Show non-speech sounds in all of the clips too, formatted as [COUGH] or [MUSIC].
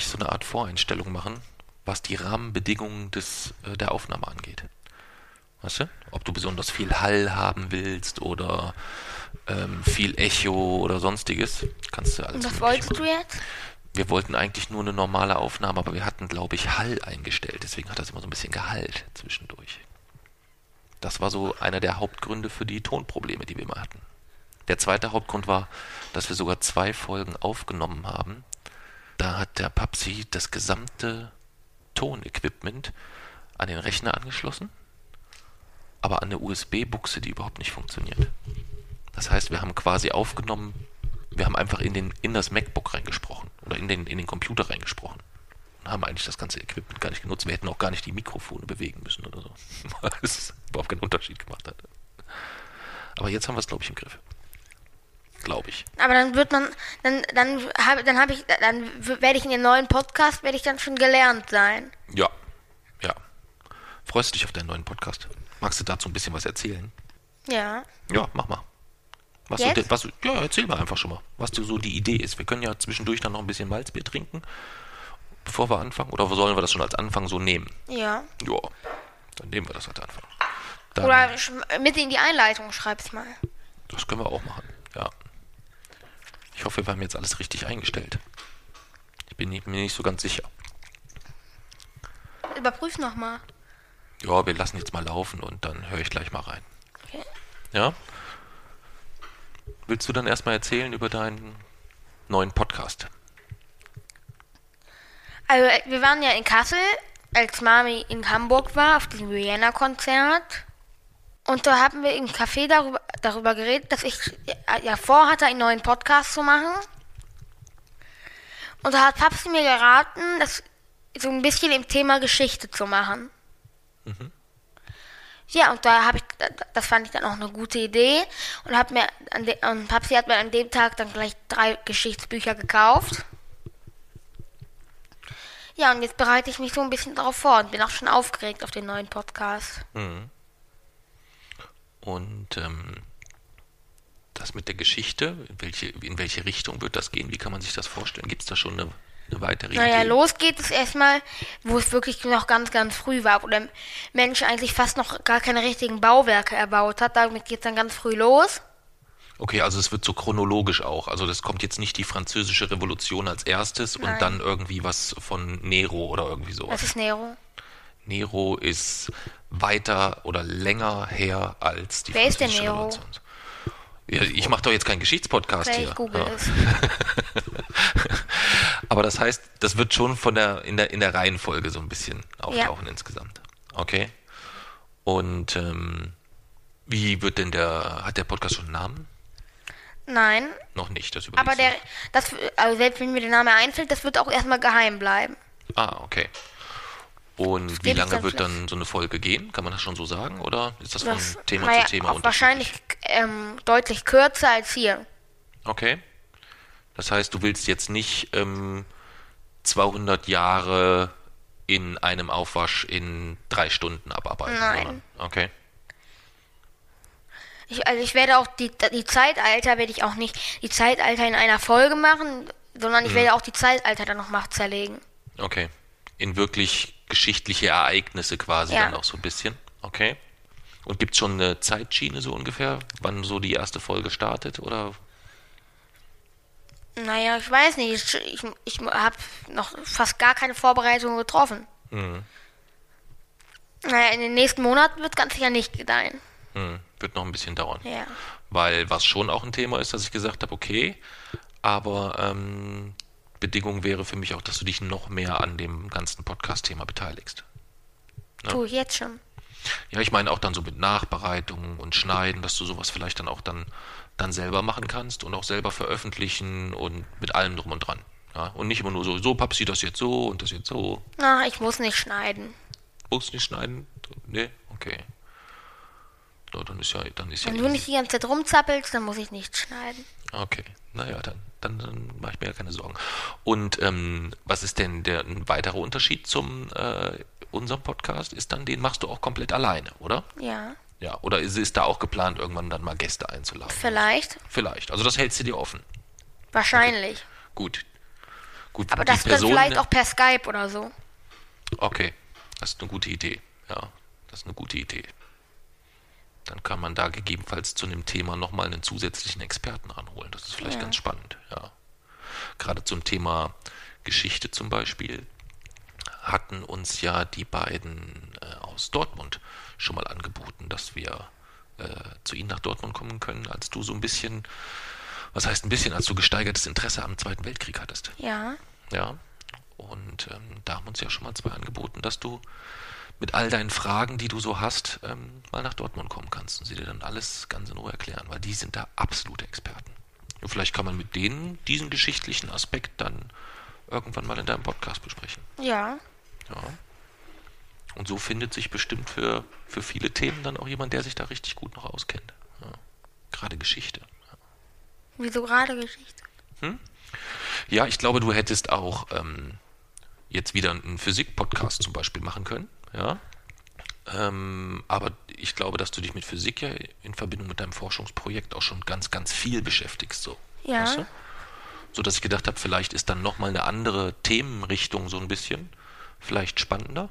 Nämlich so eine Art Voreinstellung machen, was die Rahmenbedingungen des, äh, der Aufnahme angeht. Weißt du? Ob du besonders viel Hall haben willst oder ähm, viel Echo oder sonstiges. Kannst du alles Und was wolltest machen. du jetzt? Wir wollten eigentlich nur eine normale Aufnahme, aber wir hatten, glaube ich, Hall eingestellt. Deswegen hat das immer so ein bisschen gehallt zwischendurch. Das war so einer der Hauptgründe für die Tonprobleme, die wir immer hatten. Der zweite Hauptgrund war, dass wir sogar zwei Folgen aufgenommen haben. Da hat der Papsi das gesamte Tonequipment an den Rechner angeschlossen, aber an eine USB-Buchse, die überhaupt nicht funktioniert. Das heißt, wir haben quasi aufgenommen, wir haben einfach in, den, in das MacBook reingesprochen oder in den, in den Computer reingesprochen und haben eigentlich das ganze Equipment gar nicht genutzt. Wir hätten auch gar nicht die Mikrofone bewegen müssen oder so, [LAUGHS] weil es überhaupt keinen Unterschied gemacht hat. Aber jetzt haben wir es, glaube ich, im Griff. Glaube ich. Aber dann wird man, dann, dann habe dann hab ich, dann werde ich in den neuen Podcast, werde ich dann schon gelernt sein. Ja, ja. Freust du dich auf deinen neuen Podcast? Magst du dazu ein bisschen was erzählen? Ja. Ja, mach mal. Was Jetzt? De- was, ja, erzähl mal einfach schon mal, was so die Idee ist. Wir können ja zwischendurch dann noch ein bisschen Malzbier trinken, bevor wir anfangen. Oder sollen wir das schon als Anfang so nehmen? Ja. Ja, dann nehmen wir das als Anfang. Dann, Oder mit in die Einleitung schreib's mal. Das können wir auch machen, ja. Ich hoffe, wir haben jetzt alles richtig eingestellt. Ich bin mir nicht so ganz sicher. Überprüf nochmal. Ja, wir lassen jetzt mal laufen und dann höre ich gleich mal rein. Okay. Ja? Willst du dann erstmal erzählen über deinen neuen Podcast? Also, wir waren ja in Kassel, als Mami in Hamburg war, auf diesem Rihanna-Konzert. Und da haben wir im Café darüber, darüber geredet, dass ich ja, ja vorhatte, einen neuen Podcast zu machen. Und da hat Papst mir geraten, das so ein bisschen im Thema Geschichte zu machen. Ja, und da habe ich, das fand ich dann auch eine gute Idee und hab mir und Papsi hat mir an dem Tag dann gleich drei Geschichtsbücher gekauft. Ja, und jetzt bereite ich mich so ein bisschen darauf vor und bin auch schon aufgeregt auf den neuen Podcast. Und ähm, das mit der Geschichte, in welche, in welche Richtung wird das gehen? Wie kann man sich das vorstellen? Gibt es da schon eine, eine weitere Naja, Idee? los geht es erstmal, wo es wirklich noch ganz, ganz früh war, wo der Mensch eigentlich fast noch gar keine richtigen Bauwerke erbaut hat. Damit geht es dann ganz früh los. Okay, also es wird so chronologisch auch. Also das kommt jetzt nicht die französische Revolution als erstes Nein. und dann irgendwie was von Nero oder irgendwie sowas. Das ist Nero. Nero ist weiter oder länger her als die Wer ist französische Nero? Ja, ich mache doch jetzt keinen Geschichtspodcast hier. ich google Ja. es. [LAUGHS] Aber das heißt, das wird schon von der in der in der Reihenfolge so ein bisschen auftauchen insgesamt. Okay. Und ähm, wie wird denn der hat der Podcast schon einen Namen? Nein, Noch nicht, das aber der, das, also selbst wenn mir der Name einfällt, das wird auch erstmal geheim bleiben. Ah, okay. Und wie lange wird dann so eine Folge gehen? Kann man das schon so sagen? Oder ist das von Das, Thema naja, zu Thema unterschiedlich? wahrscheinlich ähm, deutlich kürzer als hier. Okay. Das heißt, du willst jetzt nicht ähm, 200 Jahre in einem Aufwasch in drei Stunden abarbeiten. Nein. Sondern, okay. Ich, also ich werde auch die, die Zeitalter werde ich auch nicht die Zeitalter in einer Folge machen, sondern ich werde auch die Zeitalter dann nochmal zerlegen. Okay. In wirklich geschichtliche Ereignisse quasi Ja. dann auch so ein bisschen. Okay. Und gibt es schon eine Zeitschiene so ungefähr, wann so die erste Folge startet? Oder Naja, ich weiß nicht. Ich, ich, ich habe noch fast gar keine Vorbereitung getroffen. Mhm. Naja, in den nächsten Monaten wird ganz sicher nicht gedeihen. hm, wird noch ein bisschen dauern? Ja. Weil was schon auch ein Thema ist, dass ich gesagt habe, okay, aber ähm, Bedingung wäre für mich auch, dass du dich noch mehr an dem ganzen Podcast-Thema beteiligst. Ja. Tue ich jetzt schon. Ja, ich meine auch dann so mit Nachbereitung und Schneiden, dass du sowas vielleicht dann auch dann, dann selber machen kannst und auch selber veröffentlichen und mit allem drum und dran. Ja, und nicht immer nur so, so Papsi, das jetzt so und das jetzt so. Na, ich muss nicht schneiden. Muss nicht schneiden? Nee, okay. Ja, dann ist ja, dann ist Wenn ja du easy. nicht die ganze Zeit rumzappelst, dann muss ich nicht schneiden. Okay, naja, dann, dann, dann mache ich mir ja keine Sorgen. Und ähm, was ist denn der ein weiterer Unterschied zum äh, unserem Podcast? Ist dann, den machst du auch komplett alleine, oder? Ja, Ja, oder ist, ist da auch geplant, irgendwann dann mal Gäste einzuladen? vielleicht. Vielleicht. Also das hältst du dir offen. Wahrscheinlich. Gut. Gut. Aber das Person- vielleicht auch per Skype oder so. Okay, das ist eine gute Idee. Ja, das ist eine gute Idee. Dann kann man da gegebenenfalls zu einem Thema nochmal einen zusätzlichen Experten ranholen. Das ist vielleicht Ja. ganz spannend, ja. Gerade zum Thema Geschichte zum Beispiel hatten uns ja die beiden äh, aus Dortmund schon mal angeboten, dass wir äh, zu ihnen nach Dortmund kommen können, als du so ein bisschen, was heißt ein bisschen, als du gesteigertes Interesse am Zweiten Weltkrieg hattest. Ja. Ja. Und ähm, da haben uns ja schon mal zwei angeboten, dass du mit all deinen Fragen, die du so hast, ähm, mal nach Dortmund kommen kannst und sie dir dann alles ganz in Ruhe erklären, weil die sind da absolute Experten. Und vielleicht kann man mit denen diesen geschichtlichen Aspekt dann irgendwann mal in deinem Podcast besprechen. Ja. Ja. Und so findet sich bestimmt für, für viele Themen dann auch jemand, der sich da richtig gut noch auskennt. Ja. Gerade Geschichte. Wieso gerade Geschichte? Ja, ich glaube, du hättest auch ähm, jetzt wieder einen Physik-Podcast zum Beispiel machen können. Ja. Ähm, aber ich glaube, dass du dich mit Physik ja in Verbindung mit deinem Forschungsprojekt auch schon ganz, ganz viel beschäftigst. So, Ja. Weißt du? so dass ich gedacht habe, vielleicht ist dann nochmal eine andere Themenrichtung so ein bisschen, vielleicht spannender.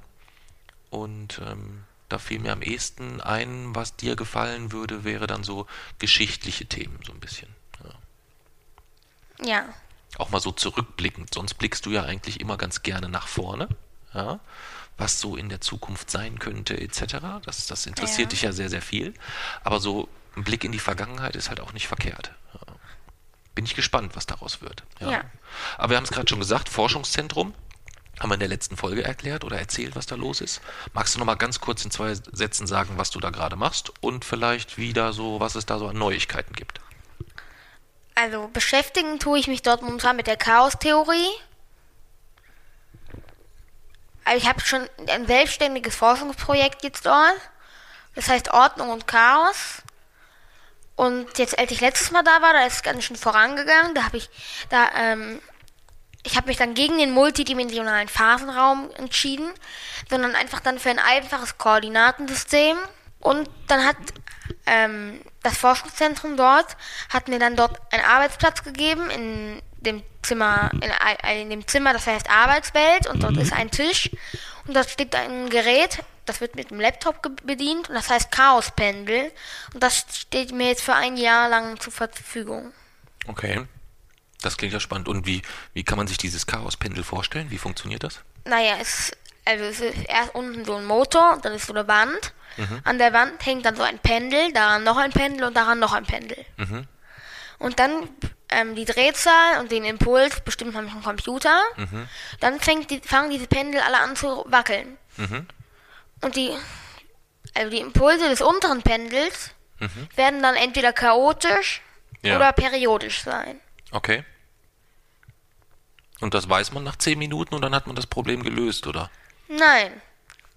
Und ähm, da fiel mir am ehesten ein, was dir gefallen würde, wäre dann so geschichtliche Themen so ein bisschen. Ja Ja. auch mal so zurückblickend. Sonst blickst du ja eigentlich immer ganz gerne nach vorne, ja, was so in der Zukunft sein könnte, etc. Das, das interessiert Ja. dich ja sehr, sehr viel. Aber so ein Blick in die Vergangenheit ist halt auch nicht verkehrt. Ja. Bin ich gespannt, was daraus wird. Ja. Aber wir haben es gerade schon gesagt, Forschungszentrum. Haben wir in der letzten Folge erklärt oder erzählt, was da los ist? Magst du noch mal ganz kurz in zwei Sätzen sagen, was du da gerade machst und vielleicht wieder so, was es da so an Neuigkeiten gibt? Also beschäftigen tue ich mich dort momentan mit der Chaostheorie. Also ich habe schon ein selbstständiges Forschungsprojekt jetzt dort. Das heißt Ordnung und Chaos. Und jetzt, als ich letztes Mal da war, da ist es ganz schön vorangegangen. Da habe ich, da, ähm, ich habe mich dann gegen den multidimensionalen Phasenraum entschieden, sondern einfach dann für ein einfaches Koordinatensystem. Und dann hat ähm, das Forschungszentrum dort hat mir dann dort einen Arbeitsplatz gegeben in dem Zimmer, in, in dem Zimmer, das heißt Arbeitswelt und dort ist ein Tisch und dort steht ein Gerät, das wird mit dem Laptop bedient und das heißt Chaospendel und das steht mir jetzt für ein Jahr lang zur Verfügung. Okay. Das klingt ja spannend. Und wie, wie kann man sich dieses Chaospendel vorstellen? Wie funktioniert das? Naja, es, also es ist erst unten so ein Motor dann ist so eine Wand. An der Wand hängt dann so ein Pendel, daran noch ein Pendel und daran noch ein Pendel. Und dann ähm, die Drehzahl und den Impuls bestimmt man mit dem Computer. Dann fängt die, fangen diese Pendel alle an zu wackeln. Und die, also die Impulse des unteren Pendels werden dann entweder chaotisch Ja. oder periodisch sein. Okay. Und das weiß man nach zehn Minuten und dann hat man das Problem gelöst, oder? Nein.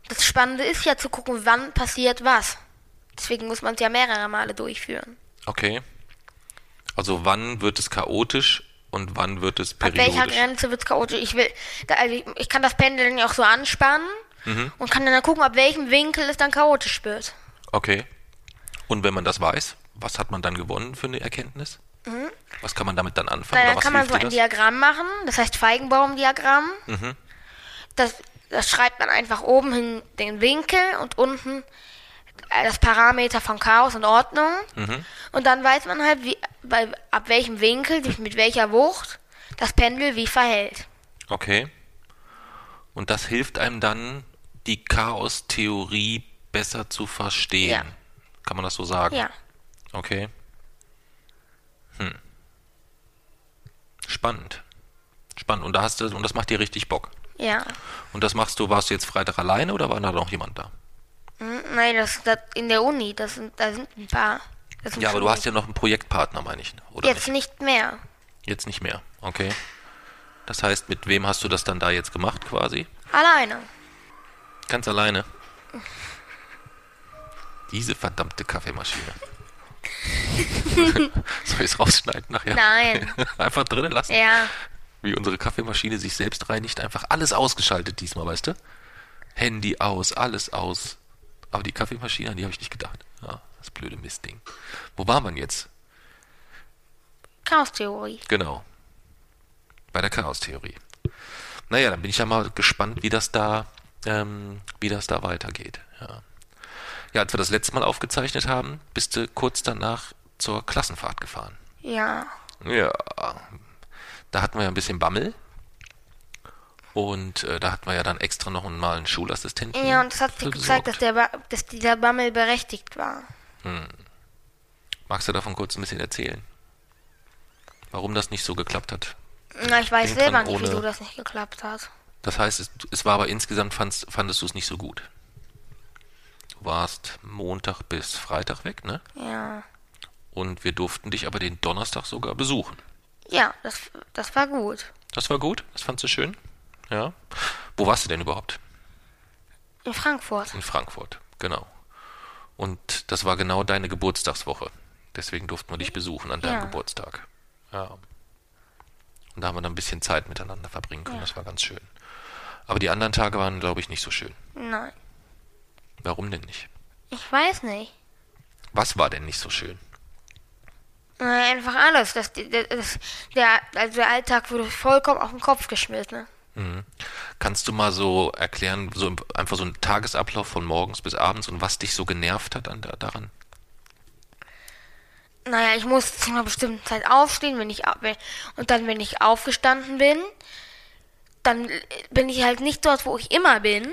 Das Spannende ist ja zu gucken, wann passiert was. Deswegen muss man es ja mehrere Male durchführen. Okay. Also wann wird es chaotisch und wann wird es Ab welcher periodisch? Grenze wird es chaotisch? Ich will, also ich, ich kann das Pendel dann ja auch so anspannen und kann dann gucken, ab welchem Winkel es dann chaotisch wird. Okay. Und wenn man das weiß, was hat man dann gewonnen für eine Erkenntnis? Was kann man damit dann anfangen? Na, dann kann man so ein? Diagramm machen, das heißt Feigenbaumdiagramm. Das, das schreibt man einfach oben hin den Winkel und unten das Parameter von Chaos und Ordnung. Und dann weiß man halt, wie, bei, ab welchem Winkel, sich mit welcher Wucht das Pendel wie verhält. Okay. Und das hilft einem dann, die Chaos-Theorie besser zu verstehen. Ja. Kann man das so sagen? Ja. Okay. Hm. Spannend. Spannend. Und da hast du, und das macht dir richtig Bock. Ja. Und das machst du, warst du jetzt Freitag alleine oder war da noch jemand da? Hm, Nein, das, das in der Uni, das sind, da sind ein paar. Sind Ja, aber du hast ja noch einen Projektpartner, meine ich, oder Jetzt nicht? nicht mehr. Jetzt nicht mehr, okay. Das heißt, mit wem hast du das dann da jetzt gemacht quasi? Alleine. Ganz alleine. Diese verdammte Kaffeemaschine. [LAUGHS] Soll ich es rausschneiden nachher? Nein. [LAUGHS] Einfach drinnen lassen. Ja. Wie unsere Kaffeemaschine sich selbst reinigt. Einfach alles ausgeschaltet diesmal, weißt du? Handy aus, alles aus. Aber die Kaffeemaschine, an die habe ich nicht gedacht. Ja, das blöde Mistding. Wo war man jetzt? Chaostheorie. Genau. Bei der Chaostheorie. Naja, dann bin ich ja mal gespannt, wie das da, ähm, wie das da weitergeht. Ja. ja, als wir das letzte Mal aufgezeichnet haben, bist du kurz danach zur Klassenfahrt gefahren. Ja. Ja, da hatten wir ja ein bisschen Bammel. Und äh, da hatten wir ja dann extra noch mal einen Schulassistenten. Ja, und das hat sich gezeigt, dass, besorgt. der ba dass dieser Bammel berechtigt war. Magst du davon kurz ein bisschen erzählen? Warum das nicht so geklappt hat? Na, ich weiß selber nicht, ohne- wieso das nicht geklappt hat. Das heißt, es, es war aber insgesamt fandst, fandest du es nicht so gut. Du warst Montag bis Freitag weg, ne? Ja. Und wir durften dich aber den Donnerstag sogar besuchen. Ja, das, das war gut. Das war gut, das fandst du schön. Ja. Wo warst du denn überhaupt? In Frankfurt. In Frankfurt, genau. Und das war genau deine Geburtstagswoche. Deswegen durften wir dich besuchen an deinem Ja. Geburtstag. Ja. Und da haben wir dann ein bisschen Zeit miteinander verbringen können. Das war ganz schön. Aber die anderen Tage waren, glaube ich, nicht so schön. Nein. Warum denn nicht? Ich weiß nicht. Was war denn nicht so schön? Na, einfach alles. Das, das, das, der, also der Alltag wurde vollkommen auf den Kopf geschmissen. Mhm. Kannst du mal so erklären, so einfach so einen Tagesablauf von morgens bis abends und was dich so genervt hat an, daran? Naja, ich muss zu einer bestimmten Zeit aufstehen, wenn ich und dann, wenn ich aufgestanden bin, dann bin ich halt nicht dort, wo ich immer bin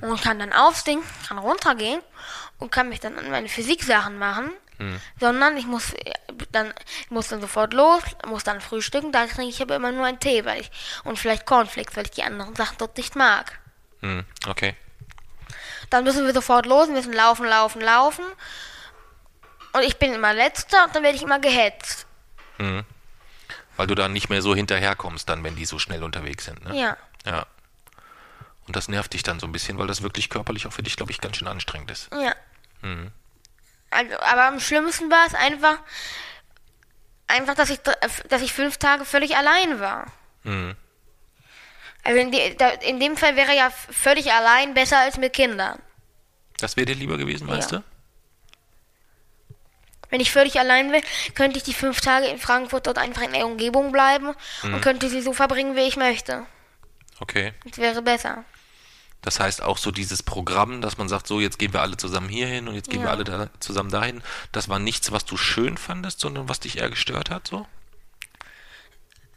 und kann dann aufstehen, kann runtergehen und kann mich dann an meine Physiksachen machen, sondern ich muss äh, dann ich muss dann sofort los, muss dann frühstücken, dann trinke ich aber immer nur einen Tee, weil ich und vielleicht Cornflakes, weil ich die anderen Sachen dort nicht mag. Hm, okay. Dann müssen wir sofort los, müssen laufen, laufen, laufen. Und ich bin immer letzter und dann werde ich immer gehetzt. Weil du dann nicht mehr so hinterherkommst, dann, wenn die so schnell unterwegs sind. Ne? Ja. Ja. Und das nervt dich dann so ein bisschen, weil das wirklich körperlich auch für dich, glaube ich, ganz schön anstrengend ist. Ja. Also, aber am schlimmsten war es einfach, einfach, dass ich, dass ich fünf Tage völlig allein war. Mhm. Also in, die, da, in dem Fall wäre ja völlig allein besser als mit Kindern. Das wäre dir lieber gewesen, meinst Ja. du? Wenn ich völlig allein wäre, könnte ich die fünf Tage in Frankfurt dort einfach in der Umgebung bleiben und könnte sie so verbringen, wie ich möchte. Okay. Das wäre besser. Das heißt auch so dieses Programm, dass man sagt, so jetzt gehen wir alle zusammen hierhin und jetzt gehen wir Ja. alle da zusammen dahin. Das war nichts, was du schön fandest, sondern was dich eher gestört hat, so?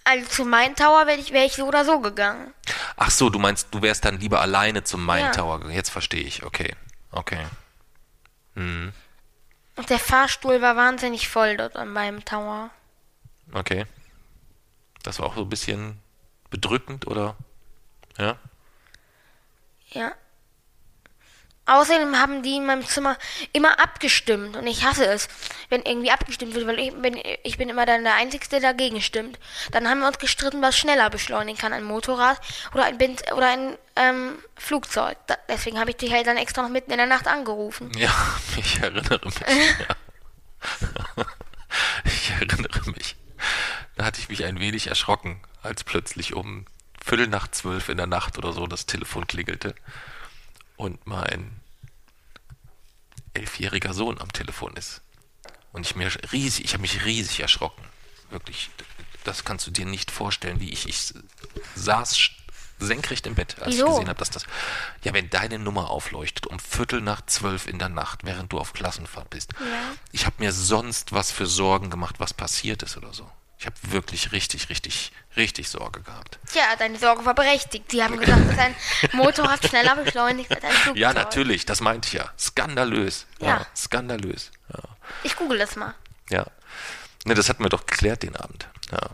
Also zu Main Tower wäre ich, wär ich so oder so gegangen. Ach so, du meinst, du wärst dann lieber alleine zum Main Ja. Tower gegangen. Jetzt verstehe ich. Okay. Okay. Und der Fahrstuhl war wahnsinnig voll dort an meinem Tower. Okay. Das war auch so ein bisschen bedrückend, oder? Ja? Ja. Außerdem haben die in meinem Zimmer immer abgestimmt und ich hasse es, wenn irgendwie abgestimmt wird, weil ich bin, ich bin immer dann der Einzige, der dagegen stimmt. Dann haben wir uns gestritten, was schneller beschleunigen kann, ein Motorrad oder ein, Bind oder ein ähm, Flugzeug. Da, deswegen habe ich dich halt dann extra noch mitten in der Nacht angerufen. Ja, [LAUGHS] ich erinnere mich. ja. [LAUGHS] Ich erinnere mich. Da hatte ich mich ein wenig erschrocken, als plötzlich um Viertel nach zwölf in der Nacht oder so das Telefon klingelte und mein elfjähriger Sohn am Telefon ist. Und ich mir riesig, ich habe mich riesig erschrocken. Wirklich, das kannst du dir nicht vorstellen, wie ich, ich saß senkrecht im Bett, als Wieso? ich gesehen habe, dass das, ja, wenn deine Nummer aufleuchtet um Viertel nach zwölf in der Nacht, während du auf Klassenfahrt bist. Ja. Ich habe mir sonst was für Sorgen gemacht, was passiert ist oder so. Ich habe wirklich richtig, richtig, richtig Sorge gehabt. Tja, deine Sorge war berechtigt. Sie haben gesagt, dass ein [LAUGHS] Motorrad schneller beschleunigt als ein Flugzeug. Ja, natürlich, das meinte ich ja. Skandalös. Ja. skandalös. Ja. Ich google das mal. Ja. Ne, das hatten wir doch geklärt den Abend. Ja.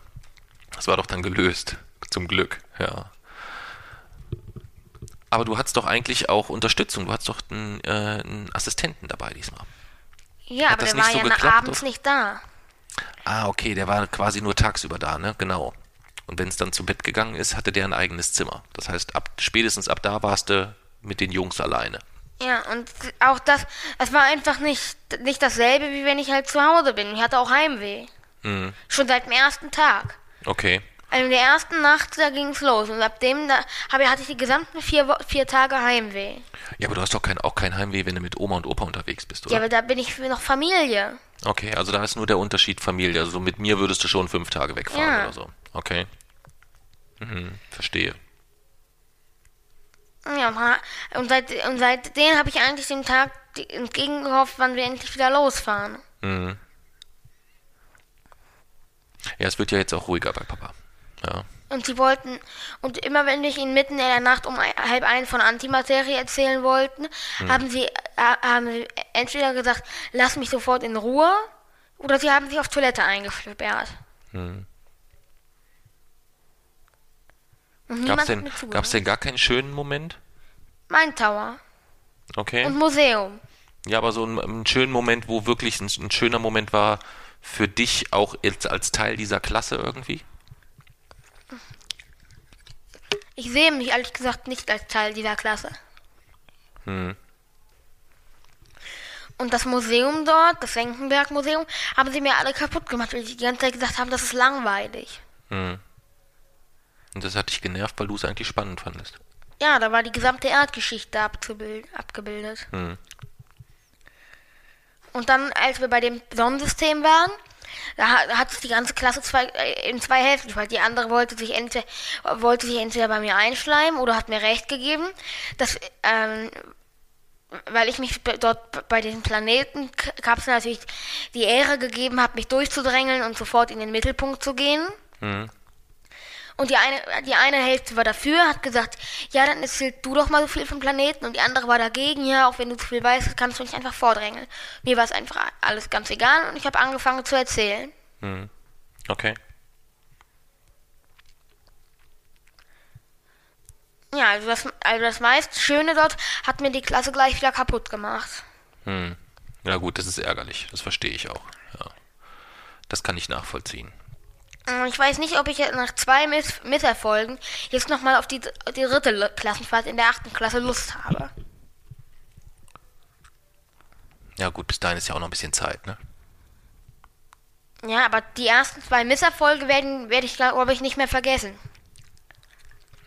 Das war doch dann gelöst. Zum Glück, ja. Aber du hattest doch eigentlich auch Unterstützung. Du hattest doch einen, äh, einen Assistenten dabei diesmal. Ja, Hat aber der war so ja geklappt, abends oder? nicht da. Ah, okay, der war quasi nur tagsüber da, ne? Genau. Und wenn es dann zu Bett gegangen ist, hatte der ein eigenes Zimmer. Das heißt, ab, spätestens ab da warst du mit den Jungs alleine. Ja, und auch das, es war einfach nicht, nicht dasselbe, wie wenn ich halt zu Hause bin. Ich hatte auch Heimweh. Mhm. Schon seit dem ersten Tag. Okay. Also in der ersten Nacht, da ging's los. Und ab dem, da habe, hatte ich die gesamten vier, vier Tage Heimweh. Ja, aber du hast doch kein, auch kein Heimweh, wenn du mit Oma und Opa unterwegs bist, Ja, oder? aber da bin ich für noch Familie. Okay, also da ist nur der Unterschied Familie. Also mit mir würdest du schon fünf Tage wegfahren Ja. oder so. Okay. Mhm, verstehe. Ja, und seit, und seitdem habe ich eigentlich dem Tag entgegengehofft, wann wir endlich wieder losfahren. Mhm. Ja, es wird ja jetzt auch ruhiger bei Papa. Ja. Und sie wollten, und immer wenn ich ihnen mitten in der Nacht um ein- halb einen von Antimaterie erzählen wollten, haben sie, haben sie entweder gesagt, lass mich sofort in Ruhe, oder sie haben sich auf Toilette eingesperrt. Gab's niemand hat denn, gab's denn gar keinen schönen Moment? Mein Tower Okay. und Museum. Ja, aber so ein, ein schönen Moment, wo wirklich ein, ein schöner Moment war für dich auch jetzt als Teil dieser Klasse irgendwie? Ich sehe mich ehrlich gesagt nicht als Teil dieser Klasse. Hm. Und das Museum dort, das Senckenberg-Museum, haben sie mir alle kaputt gemacht, weil sie die ganze Zeit gesagt haben, das ist langweilig. Hm. Und das hat dich genervt, weil du es eigentlich spannend fandest. Ja, da war die gesamte Erdgeschichte abgebildet. Hm. Und dann, als wir bei dem Sonnensystem waren, da ha- hat sich die ganze Klasse zwei, äh, in zwei Hälften geteilt. Die andere wollte sich, entweder, wollte sich entweder bei mir einschleimen oder hat mir recht gegeben, dass, ähm, weil ich mich dort bei den Planeten K- Kapseln natürlich die Ehre gegeben habe, mich durchzudrängeln und sofort in den Mittelpunkt zu gehen. Hm. Und die eine, die eine Hälfte war dafür, hat gesagt, ja, dann erzählst du doch mal so viel vom Planeten. Und die andere war dagegen, ja, auch wenn du zu viel weißt, kannst du nicht einfach vordrängeln. Mir war es einfach alles ganz egal und ich habe angefangen zu erzählen. Hm. Okay. Ja, also das, also das meist Schöne dort hat mir die Klasse gleich wieder kaputt gemacht. Hm. Ja gut, das ist ärgerlich. Das verstehe ich auch. Ja. Das kann ich nachvollziehen. Und Ich weiß nicht, ob ich jetzt nach zwei Miss Misserfolgen jetzt nochmal auf die, die dritte Klassenfahrt in der achten Klasse Lust habe. Ja gut, bis dahin ist ja auch noch ein bisschen Zeit, ne? Ja, aber die ersten zwei Misserfolge werden werde ich, glaube ich, nicht mehr vergessen.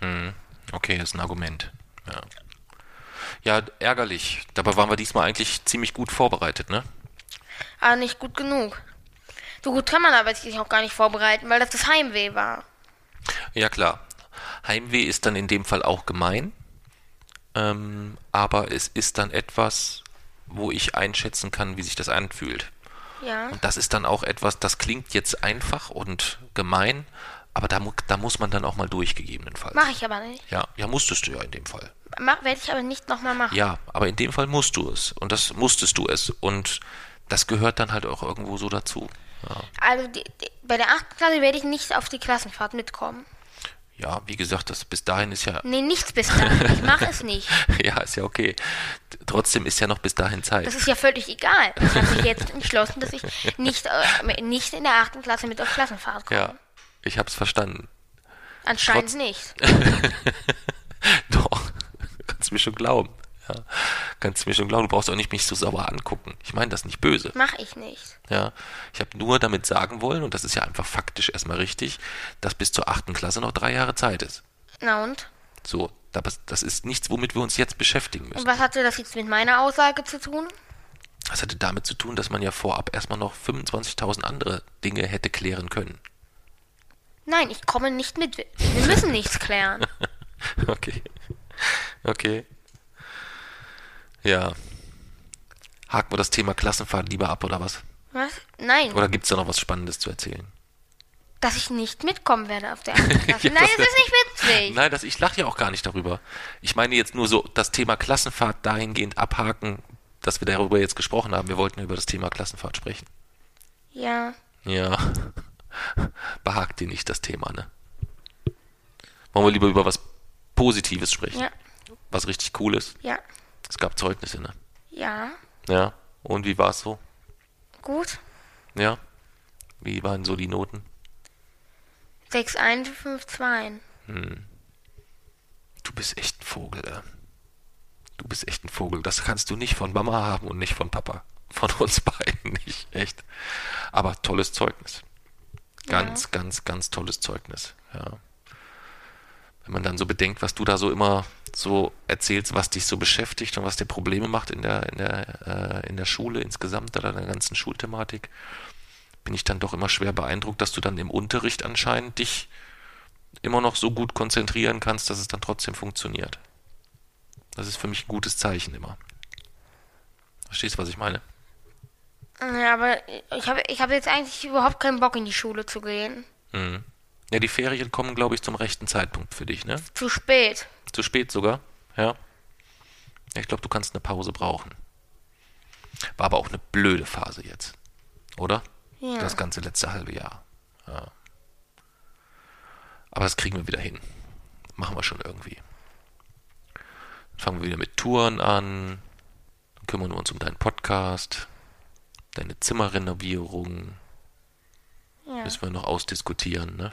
Hm. Okay, das ist ein Argument. Ja. Ja, ärgerlich. Dabei waren wir diesmal eigentlich ziemlich gut vorbereitet, ne? Aber nicht gut genug. So gut kann man aber sich auch gar nicht vorbereiten, weil das das Heimweh war. Ja klar. Heimweh ist dann in dem Fall auch gemein, ähm, aber es ist dann etwas, wo ich einschätzen kann, wie sich das anfühlt. Ja. Und das ist dann auch etwas, das klingt jetzt einfach und gemein, aber da, mu da muss man dann auch mal durch, gegebenenfalls. Mache ich aber nicht. Ja, ja, musstest du ja in dem Fall. Werde ich aber nicht nochmal machen. Ja, aber in dem Fall musst du es. Und das musstest du es. Und das gehört dann halt auch irgendwo so dazu. Ja, Also die, die, bei der achten Klasse werde ich nicht auf die Klassenfahrt mitkommen. ja wie gesagt, das bis dahin ist ja. Nee, nichts bis dahin. Ich mache es nicht. [LAUGHS] Ja, ist ja okay. Trotzdem ist ja noch bis dahin Zeit. Das ist ja völlig egal. Ich habe mich jetzt [LAUGHS] entschlossen, dass ich nicht, äh, nicht in der achten Klasse mit auf Klassenfahrt komme. Ja, ich hab's verstanden. Anscheinend trotz- nicht. [LAUGHS] Doch, kannst mir schon glauben. Ja, kannst mir schon glauben. Du brauchst auch nicht mich so sauer angucken. Ich meine das nicht böse. Mache ich nicht. Ja, ich habe nur damit sagen wollen, und das ist ja einfach faktisch erstmal richtig, dass bis zur achten Klasse noch drei Jahre Zeit ist. Na und? So, das ist nichts, womit wir uns jetzt beschäftigen Und müssen. was hatte das jetzt mit meiner Aussage zu tun? Das hatte damit zu tun, dass man ja vorab erstmal noch 25.000 andere Dinge hätte klären können. Nein, ich komme nicht mit. Wir müssen nichts klären. [LAUGHS] Okay. Okay. Ja. Haken wir das Thema Klassenfahrt lieber ab, oder was? Was? Nein, Oder gibt's da noch was Spannendes zu erzählen? dass ich nicht mitkommen werde auf der ersten [LAUGHS] Klasse. Nein, das- das ist nicht witzig. Nein, das, ich lache ja auch gar nicht darüber. Ich meine jetzt nur so das Thema Klassenfahrt dahingehend abhaken, dass wir darüber jetzt gesprochen haben. Wir wollten über das Thema Klassenfahrt sprechen. Ja. Ja. [LAUGHS] Behagt dir nicht das Thema, ne? Wollen wir lieber über was Positives sprechen? Ja. Was richtig cool ist. Ja. Es gab Zeugnisse, ne? Ja. Ja. Und wie war es so? Gut. Ja. Wie waren so die Noten? 6 1, 5 2. Du bist echt ein Vogel, ey. Du bist echt ein Vogel. Das kannst du nicht von Mama haben und nicht von Papa. Von uns [LAUGHS] beiden nicht, echt. Aber tolles Zeugnis. Ganz, ganz, ganz tolles Zeugnis. Ja. Wenn man dann so bedenkt, was du da so immer so erzählst, was dich so beschäftigt und was dir Probleme macht in der, in der, äh, in der Schule insgesamt oder in der ganzen Schulthematik, bin ich dann doch immer schwer beeindruckt, dass du dann im Unterricht anscheinend dich immer noch so gut konzentrieren kannst, dass es dann trotzdem funktioniert. Das ist für mich ein gutes Zeichen immer. Verstehst du, was ich meine? Ja, aber ich habe ich hab jetzt eigentlich überhaupt keinen Bock in die Schule zu gehen. Mhm. Ja, die Ferien kommen, glaube ich, zum rechten Zeitpunkt für dich, ne? Zu spät. Zu spät sogar, ja. Ja, ich glaube, du kannst eine Pause brauchen. War aber auch eine blöde Phase jetzt, oder? Ja. Das ganze letzte halbe Jahr. Ja. Aber das kriegen wir wieder hin. Machen wir schon irgendwie. Dann fangen wir wieder mit Touren an. Dann kümmern wir uns um deinen Podcast, deine Zimmerrenovierung. Ja. Müssen wir noch ausdiskutieren, ne?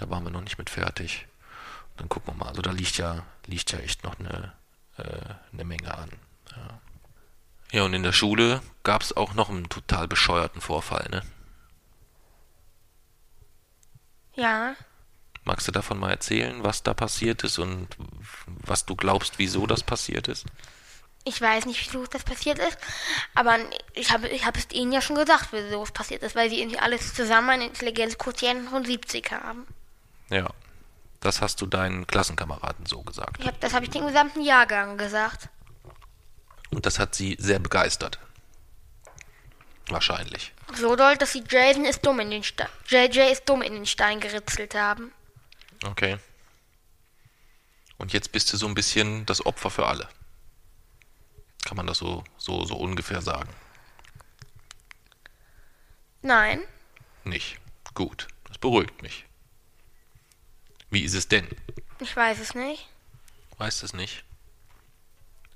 Da waren wir noch nicht mit fertig. Dann gucken wir mal. Also da liegt ja, liegt ja echt noch eine, äh, eine Menge an. Ja. ja, und in der Schule gab es auch noch einen total bescheuerten Vorfall, ne? Ja. Magst du davon mal erzählen, was da passiert ist und was du glaubst, wieso das passiert ist? Ich weiß nicht, wieso das passiert ist, aber ich habe ich habe es Ihnen ja schon gesagt, wieso es passiert ist, weil Sie irgendwie alles zusammen einen Intelligenzquotienten von 70 haben. Ja, das hast du deinen Klassenkameraden so gesagt. Hab, das habe ich den gesamten Jahrgang gesagt. Und das hat sie sehr begeistert. Wahrscheinlich. So doll, dass Sie Jason ist dumm in den Stein, JJ ist dumm in den Stein geritzelt haben. Okay. Und jetzt bist du so ein bisschen das Opfer für alle. Kann man das so, so, so ungefähr sagen? Nein, Nicht. Gut. Das beruhigt mich. Wie ist es denn? ich weiß es nicht. Weißt es nicht?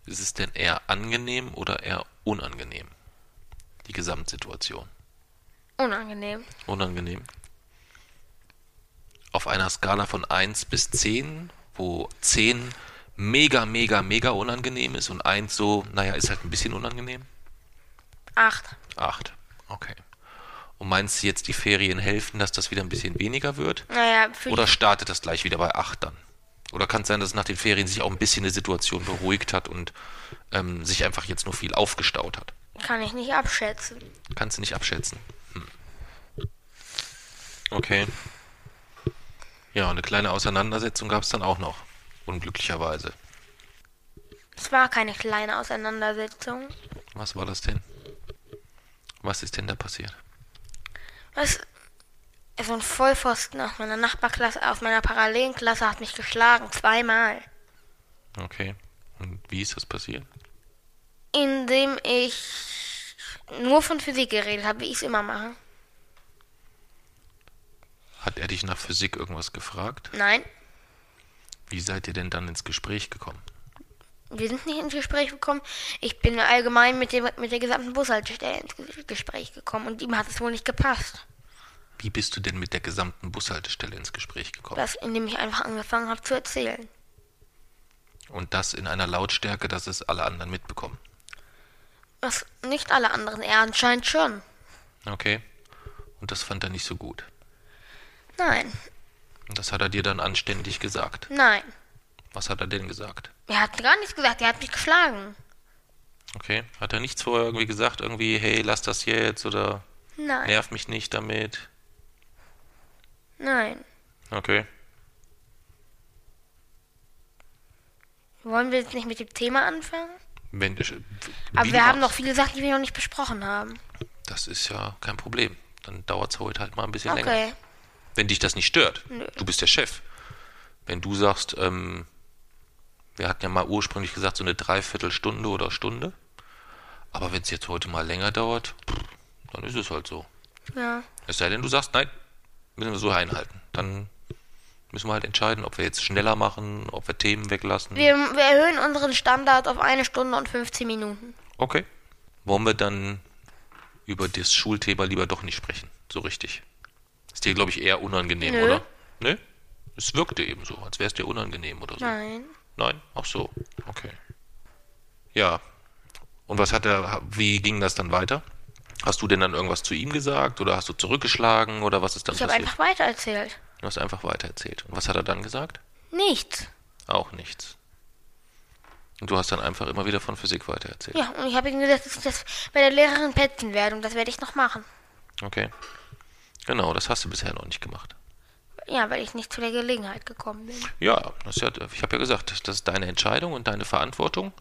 Ist es denn eher angenehm oder eher unangenehm? Die Gesamtsituation. Unangenehm. Unangenehm. Auf einer Skala von 1 bis 10, wo 10 mega, mega, mega unangenehm ist und 1 so, naja, ist halt ein bisschen unangenehm. Acht. 8. Okay. Und meinst du jetzt, die Ferien helfen, dass das wieder ein bisschen weniger wird? Naja, für Oder startet das gleich wieder bei 8 dann? Oder kann es sein, dass nach den Ferien sich auch ein bisschen die Situation beruhigt hat und ähm, sich einfach jetzt nur viel aufgestaut hat? kann ich nicht abschätzen. Kannst du nicht abschätzen. Hm. Okay. Ja, eine kleine Auseinandersetzung gab es dann auch noch. Unglücklicherweise. Es war keine kleine Auseinandersetzung. Was war das denn? Was ist denn da passiert? Was? So ein Vollpfosten aus meiner Nachbarklasse, aus meiner Parallelklasse hat mich geschlagen, zweimal. Okay. Und wie ist das passiert? Indem ich nur von Physik geredet habe, wie ich es immer mache. Hat er dich nach Physik irgendwas gefragt? Nein, Wie seid ihr denn dann ins Gespräch gekommen? Wir sind nicht ins Gespräch gekommen. Ich bin allgemein mit, dem, mit der gesamten Bushaltestelle ins Ge- Gespräch gekommen und ihm hat es wohl nicht gepasst. Wie bist du denn mit der gesamten Bushaltestelle ins Gespräch gekommen? Das, indem ich einfach angefangen habe zu erzählen. Und das in einer Lautstärke, dass es alle anderen mitbekommen. Was nicht alle anderen, er anscheinend schon. Okay. Und das fand er nicht so gut. Nein, Und das hat er dir dann anständig gesagt. nein. Was hat er denn gesagt? Er hat gar nichts gesagt, er hat mich geschlagen. Okay. Hat er nichts vorher irgendwie gesagt, irgendwie, hey, lass das jetzt oder Nein, nerv mich nicht damit? nein. Okay. Wollen wir jetzt nicht mit dem Thema anfangen? Wenn, wie Aber wir haben noch viele Sachen, die wir noch nicht besprochen haben. Das ist ja kein Problem. Dann dauert es heute halt mal ein bisschen länger. Okay. Wenn dich das nicht stört. Nö. Du bist der Chef. Wenn du sagst, ähm, wir hatten ja mal ursprünglich gesagt, so eine Dreiviertelstunde oder Stunde. Aber wenn es jetzt heute mal länger dauert, dann ist es halt so. Ja. Es sei denn, du sagst, nein, müssen wir so einhalten. Dann Müssen wir halt entscheiden, ob wir jetzt schneller machen, ob wir Themen weglassen. Wir, wir erhöhen unseren Standard auf eine Stunde und 15 Minuten. Okay. Wollen wir dann über das Schulthema lieber doch nicht sprechen? So richtig. Ist dir, glaube ich, eher unangenehm, Nö. oder? Nö? Es wirkte eben so, als wäre es dir unangenehm oder so. Nein. Nein? Ach so. Okay. Ja. Und was hat er, wie ging das dann weiter? Hast du denn dann irgendwas zu ihm gesagt oder hast du zurückgeschlagen oder was ist dann Ich habe passiert? einfach weitererzählt. Du hast einfach weitererzählt. Und was hat er dann gesagt? Nichts. Auch nichts. Und du hast dann einfach immer wieder von Physik weitererzählt. Ja, und ich habe ihm gesagt, dass ich das bei der Lehrerin petzen werde und das werde ich noch machen. Okay. Genau, das hast du bisher noch nicht gemacht. Ja, weil ich nicht zu der Gelegenheit gekommen bin. Ja, das ist ja ich habe ja gesagt, das ist deine Entscheidung und deine Verantwortung.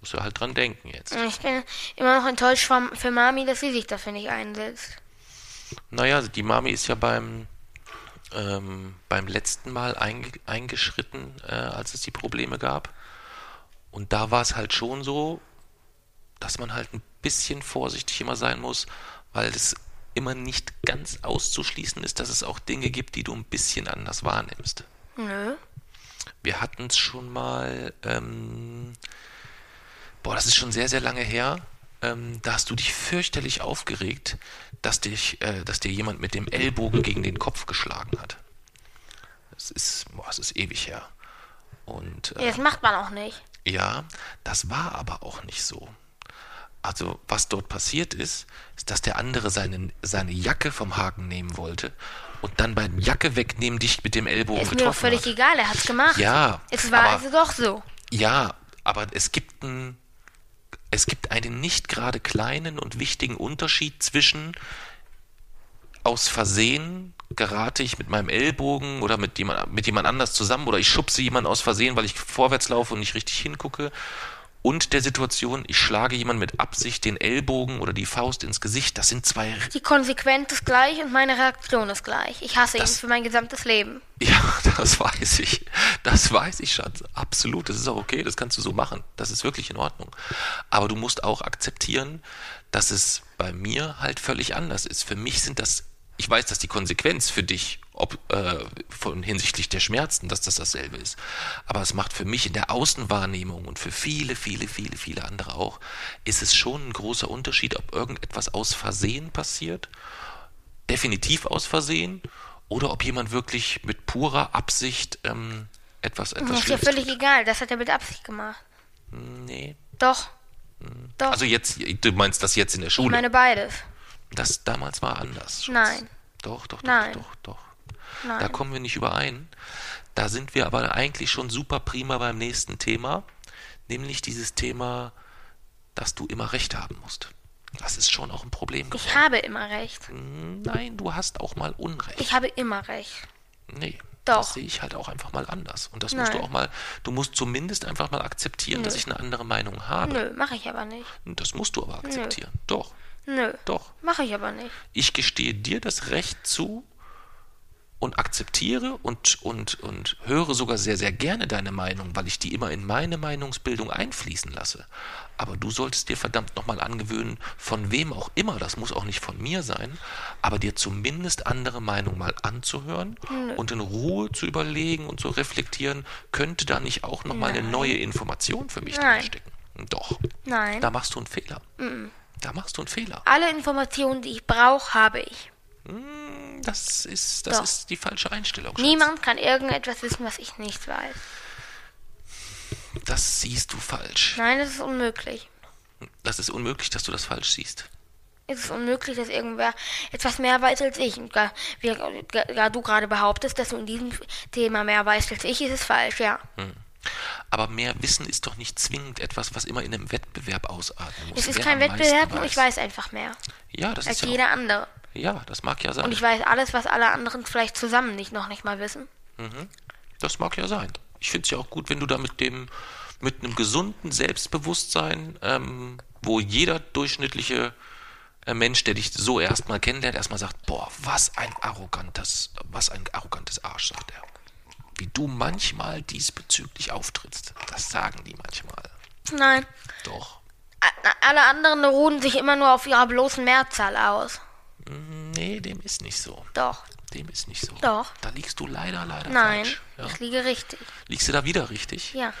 Musst du halt dran denken jetzt. Ich bin immer noch enttäuscht vom, für Mami, dass sie sich dafür nicht einsetzt. Naja, die Mami ist ja beim, ähm, beim letzten Mal einge eingeschritten, äh, als es die Probleme gab. Und da war es halt schon so, dass man halt ein bisschen vorsichtig immer sein muss, weil es immer nicht ganz auszuschließen ist, dass es auch Dinge gibt, die du ein bisschen anders wahrnimmst. Nö. Wir hatten es schon mal, ähm, boah, das ist schon sehr, sehr lange her. Ähm, da hast du dich fürchterlich aufgeregt, dass, dich, äh, dass dir jemand mit dem Ellbogen gegen den Kopf geschlagen hat. Das ist, boah, das ist ewig her. Und Ja, äh, das macht man auch nicht. ja, das war aber auch nicht so. Also, was dort passiert ist, ist, dass der andere seine, seine Jacke vom Haken nehmen wollte und dann beim Jacke wegnehmen dich mit dem Ellbogen Ist mir doch getroffen völlig hat. egal, er hat's gemacht. Ja, Es war aber- also doch so. Ja, aber es gibt einen, es gibt einen nicht gerade kleinen und wichtigen Unterschied zwischen aus Versehen gerate ich mit meinem Ellbogen oder mit jemand, mit jemand anders zusammen oder ich schubse jemanden aus Versehen, weil ich vorwärts laufe und nicht richtig hingucke und der Situation, ich schlage jemanden mit Absicht den Ellbogen oder die Faust ins Gesicht. Das sind zwei Die Konsequenz ist gleich und meine Reaktion ist gleich. Ich hasse Das- ihn für mein gesamtes Leben. Ja, [LAUGHS] das weiß ich. Das weiß ich, Schatz. Absolut. Das ist auch okay. Das kannst du so machen. Das ist wirklich in Ordnung. Aber du musst auch akzeptieren, dass es bei mir halt völlig anders ist. Für mich sind das, ich weiß, dass die Konsequenz für dich, ob äh, von hinsichtlich der Schmerzen, dass das dasselbe ist. Aber es macht für mich in der Außenwahrnehmung und für viele, viele, viele, viele andere auch, ist es schon ein großer Unterschied, ob irgendetwas aus Versehen passiert definitiv aus Versehen oder ob jemand wirklich mit purer Absicht ähm, etwas, etwas Das ist ja völlig tut. egal, das hat er mit Absicht gemacht. Nee. Doch. Doch. Also jetzt, du meinst das jetzt in der ich Schule. meine beides. das damals war anders. Schatz. Nein. Doch, doch, doch, Nein. doch, doch. Nein. Da kommen wir nicht überein. Da sind wir aber eigentlich schon super prima beim nächsten Thema, nämlich dieses Thema, dass du immer Recht haben musst. Das ist schon auch ein Problem Ich geworden. habe immer recht. Nein, du hast auch mal Unrecht. Ich habe immer recht. Nee. Doch. Das sehe ich halt auch einfach mal anders. Und das musst du Nein. auch mal, du musst zumindest einfach mal akzeptieren, dass ich eine andere Meinung habe. Nö, mache ich aber nicht. Das musst du aber akzeptieren. Doch, Nö, doch. mache ich aber nicht. Ich gestehe dir das Recht zu und akzeptiere und, und, und höre sogar sehr, sehr gerne deine Meinung, weil ich die immer in meine Meinungsbildung einfließen lasse. Aber du solltest dir verdammt nochmal angewöhnen, von wem auch immer, das muss auch nicht von mir sein, aber dir zumindest andere Meinungen mal anzuhören und in Ruhe zu überlegen und zu reflektieren, könnte da nicht auch nochmal eine neue Information für mich Nein. drinstecken? Doch, Nein. da machst du einen Fehler. Da machst du einen Fehler. Alle Informationen, die ich brauche, habe ich. Das ist, das Doch. ist die falsche Einstellung. Schatz. Niemand kann irgendetwas wissen, was ich nicht weiß. Das siehst du falsch. Nein, das ist unmöglich. Das ist unmöglich, dass du das falsch siehst. Es ist unmöglich, dass irgendwer etwas mehr weiß als ich. Und gar, wie gar, gar du gerade behauptest, dass du in diesem Thema mehr weißt als ich, ist es falsch, ja. Aber mehr Wissen ist doch nicht zwingend etwas, was immer in einem Wettbewerb ausatmen muss. Es ist Wer kein Wettbewerb, nur ich weiß einfach mehr Ja, das als ist ja, jeder andere. ja, das mag ja sein. Und ich weiß alles, was alle anderen vielleicht zusammen nicht noch nicht mal wissen. Das mag ja sein. Ich finde es ja auch gut, wenn du da mit dem, mit einem gesunden Selbstbewusstsein, ähm, wo jeder durchschnittliche äh, Mensch, der dich so erstmal kennenlernt, erstmal sagt, boah, was ein arrogantes, was ein arrogantes Arsch, sagt er. Wie du manchmal diesbezüglich auftrittst. Das sagen die manchmal. Nein. Doch. Alle anderen ruhen sich immer nur auf ihrer bloßen Mehrzahl aus. Nee, dem ist nicht so. Doch. Dem ist nicht so. Doch. Da liegst du leider, leider Nein, falsch. Ja. ich liege richtig. Liegst du da wieder richtig? Ja.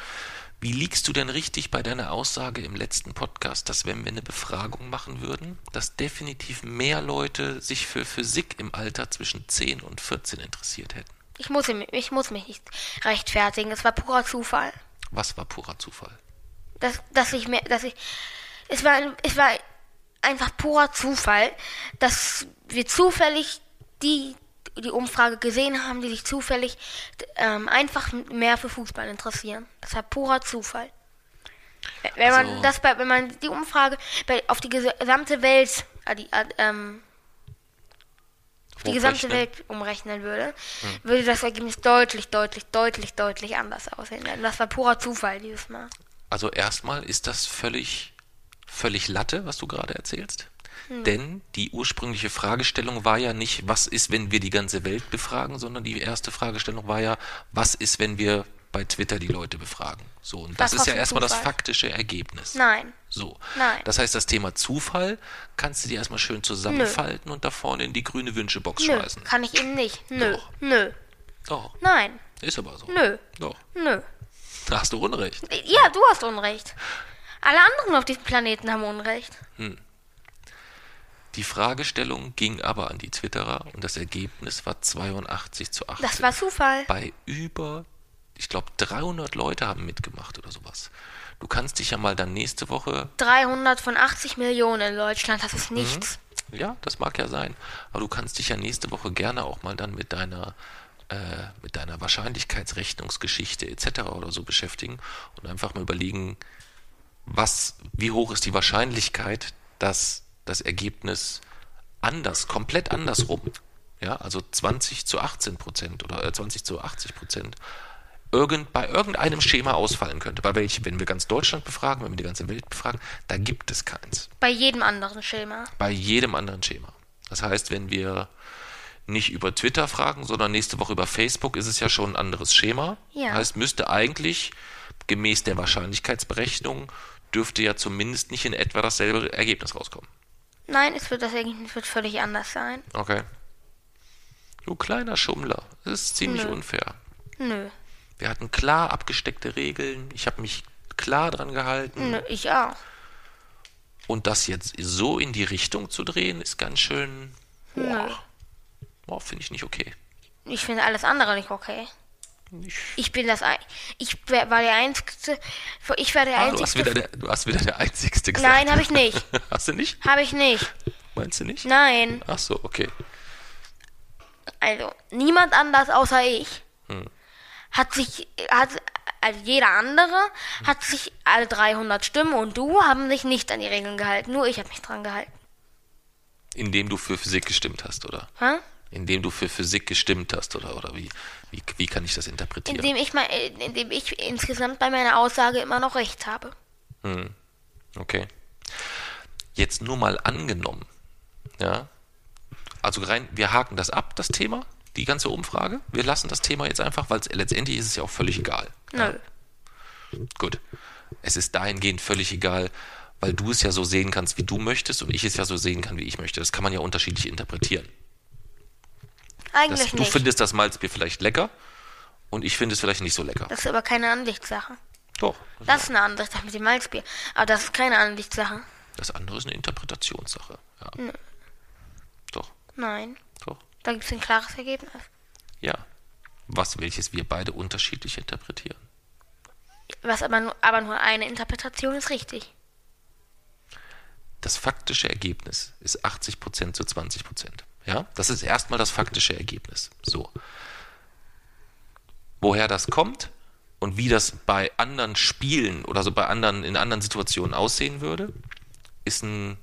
Wie liegst du denn richtig bei deiner Aussage im letzten Podcast, dass wenn wir eine Befragung machen würden, dass definitiv mehr Leute sich für Physik im Alter zwischen 10 und 14 interessiert hätten? Ich muss, ich muss mich nicht rechtfertigen. Es war purer Zufall. Was war purer Zufall? Dass, dass ich mir, dass ich, es war, es war einfach purer Zufall, dass wir zufällig die, die Umfrage gesehen haben, die sich zufällig ähm, einfach mehr für Fußball interessieren. Das war purer Zufall. Wenn man Also- das bei, wenn man die Umfrage bei, auf die gesamte Welt, äh, die, äh, ähm, die gesamte? Welt umrechnen würde, würde das Ergebnis deutlich, deutlich, deutlich, deutlich anders aussehen. Das war purer Zufall dieses Mal. Also erstmal ist das völlig, völlig Latte, was du gerade erzählst. Hm. Denn die ursprüngliche Fragestellung war ja nicht, was ist, wenn wir die ganze Welt befragen, sondern die erste Fragestellung war ja, was ist, wenn wir bei Twitter die Leute befragen. So, und das, Das ist ja erstmal das faktische Ergebnis. Nein. So. Nein. Das heißt, das Thema Zufall kannst du dir erstmal schön zusammenfalten und da vorne in die grüne Wünschebox Nö, schmeißen. kann ich eben nicht. Nö, Doch. nö, Doch, nein, ist aber so. nö, Doch, nö. da hast du Unrecht. Ja, du hast Unrecht. Alle anderen auf diesem Planeten haben Unrecht. Die Fragestellung ging aber an die Twitterer und das Ergebnis war 82 zu 18. Das war Zufall. bei über, ich glaube, 300 Leute haben mitgemacht oder sowas. Du kannst dich ja mal dann nächste Woche, 300 von 80 Millionen in Deutschland, das Mhm. ist nichts. ja, das mag ja sein, aber du kannst dich ja nächste Woche gerne auch mal dann mit deiner äh, mit deiner Wahrscheinlichkeitsrechnungsgeschichte etc. oder so beschäftigen und einfach mal überlegen, was, wie hoch ist die Wahrscheinlichkeit, dass das Ergebnis anders, komplett andersrum, ja, also 20 zu 18 Prozent oder äh, 20 zu 80 Prozent, irgend, bei irgendeinem Schema ausfallen könnte. Bei welchem, wenn wir ganz Deutschland befragen, wenn wir die ganze Welt befragen, da gibt es keins. Bei jedem anderen Schema. Bei jedem anderen Schema. Das heißt, wenn wir nicht über Twitter fragen, sondern nächste Woche über Facebook, ist es ja schon ein anderes Schema. Ja. Heißt, müsste eigentlich gemäß der Wahrscheinlichkeitsberechnung dürfte ja zumindest nicht in etwa dasselbe Ergebnis rauskommen. Nein, es wird das Ergebnis wird völlig anders sein. Okay. Du kleiner Schummler, das ist ziemlich Nö. unfair. Nö, Wir hatten klar abgesteckte Regeln, ich habe mich klar dran gehalten. ich auch. Und das jetzt so in die Richtung zu drehen, ist ganz schön. Boah, boah finde ich nicht okay. Ich finde alles andere nicht okay. Ich, Ich bin das, Ein- ich war der Einzige, ich war der ah, du, hast Einzige. wieder der, du hast wieder der Einzigste gesagt. Nein, habe ich nicht. [LAUGHS] Hast du nicht? Habe ich nicht. Meinst du nicht? Nein. Ach so, okay. Also, niemand anders außer ich Hm. Hat sich, hat, also jeder andere hat sich alle 300 Stimmen und du haben sich nicht an die Regeln gehalten. Nur ich habe mich dran gehalten. Indem du für Physik gestimmt hast, oder? Hä? Indem du für Physik gestimmt hast, oder? Oder wie, wie, wie kann ich das interpretieren? Indem ich mal, äh, indem ich insgesamt bei meiner Aussage immer noch recht habe. Okay. Jetzt nur mal angenommen, ja. Also rein, wir haken das ab, das Thema, die ganze Umfrage. Wir lassen das Thema jetzt einfach, weil es letztendlich ist es ja auch völlig egal. Nö. Gut. Es ist dahingehend völlig egal, weil du es ja so sehen kannst, wie du möchtest und ich es ja so sehen kann, wie ich möchte. Das kann man ja unterschiedlich interpretieren. Das, Eigentlich du nicht. findest das Malzbier vielleicht lecker und ich finde es vielleicht nicht so lecker. Das ist aber keine Ansichtssache. Doch. Das ist eine Ansichtssache mit dem Malzbier. Aber das ist keine Ansichtssache. Das andere ist eine Interpretationssache. Ja. Doch, Nein. Da gibt es ein klares Ergebnis. Ja. Was, welches wir beide unterschiedlich interpretieren. Was aber nur, aber nur eine Interpretation ist richtig. Das faktische Ergebnis ist 80% zu 20%. Ja, das ist erstmal das faktische Ergebnis. So. Woher das kommt und wie das bei anderen Spielen oder so bei anderen, in anderen Situationen aussehen würde, ist ein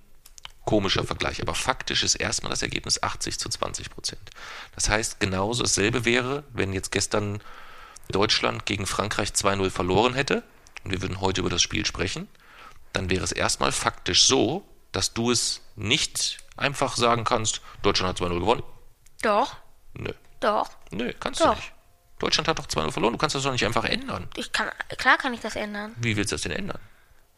komischer Vergleich. Aber faktisch ist erstmal das Ergebnis 80 zu 20 Prozent. Das heißt, genauso dasselbe wäre, wenn jetzt gestern Deutschland gegen Frankreich 2-0 verloren hätte und wir würden heute über das Spiel sprechen, dann wäre es erstmal faktisch so, dass du es nicht einfach sagen kannst, Deutschland hat 2-0 gewonnen. Doch, Nö. doch. Nö, kannst Doch. du nicht. Deutschland hat doch 2-0 verloren, du kannst das doch nicht einfach ändern. Ich kann, klar kann ich das ändern. Wie willst du das denn ändern?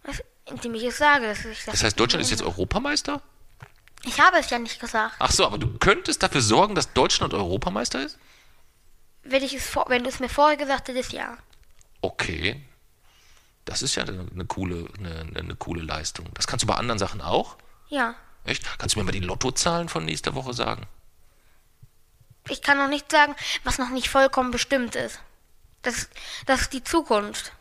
Was- Indem ich es sage, dass ich das. Das heißt, Deutschland ist jetzt Europameister? Ich habe es ja nicht gesagt. Ach so, aber du könntest dafür sorgen, dass Deutschland Europameister ist? Wenn, ich es wenn du es mir vorher gesagt hättest, ja. Okay. Das ist ja eine, eine coole, eine, eine coole Leistung. Das kannst du bei anderen Sachen auch? Ja. Echt? Kannst du mir mal die Lottozahlen von nächster Woche sagen? Ich kann noch nicht sagen, was noch nicht vollkommen bestimmt ist. Das, das ist die Zukunft.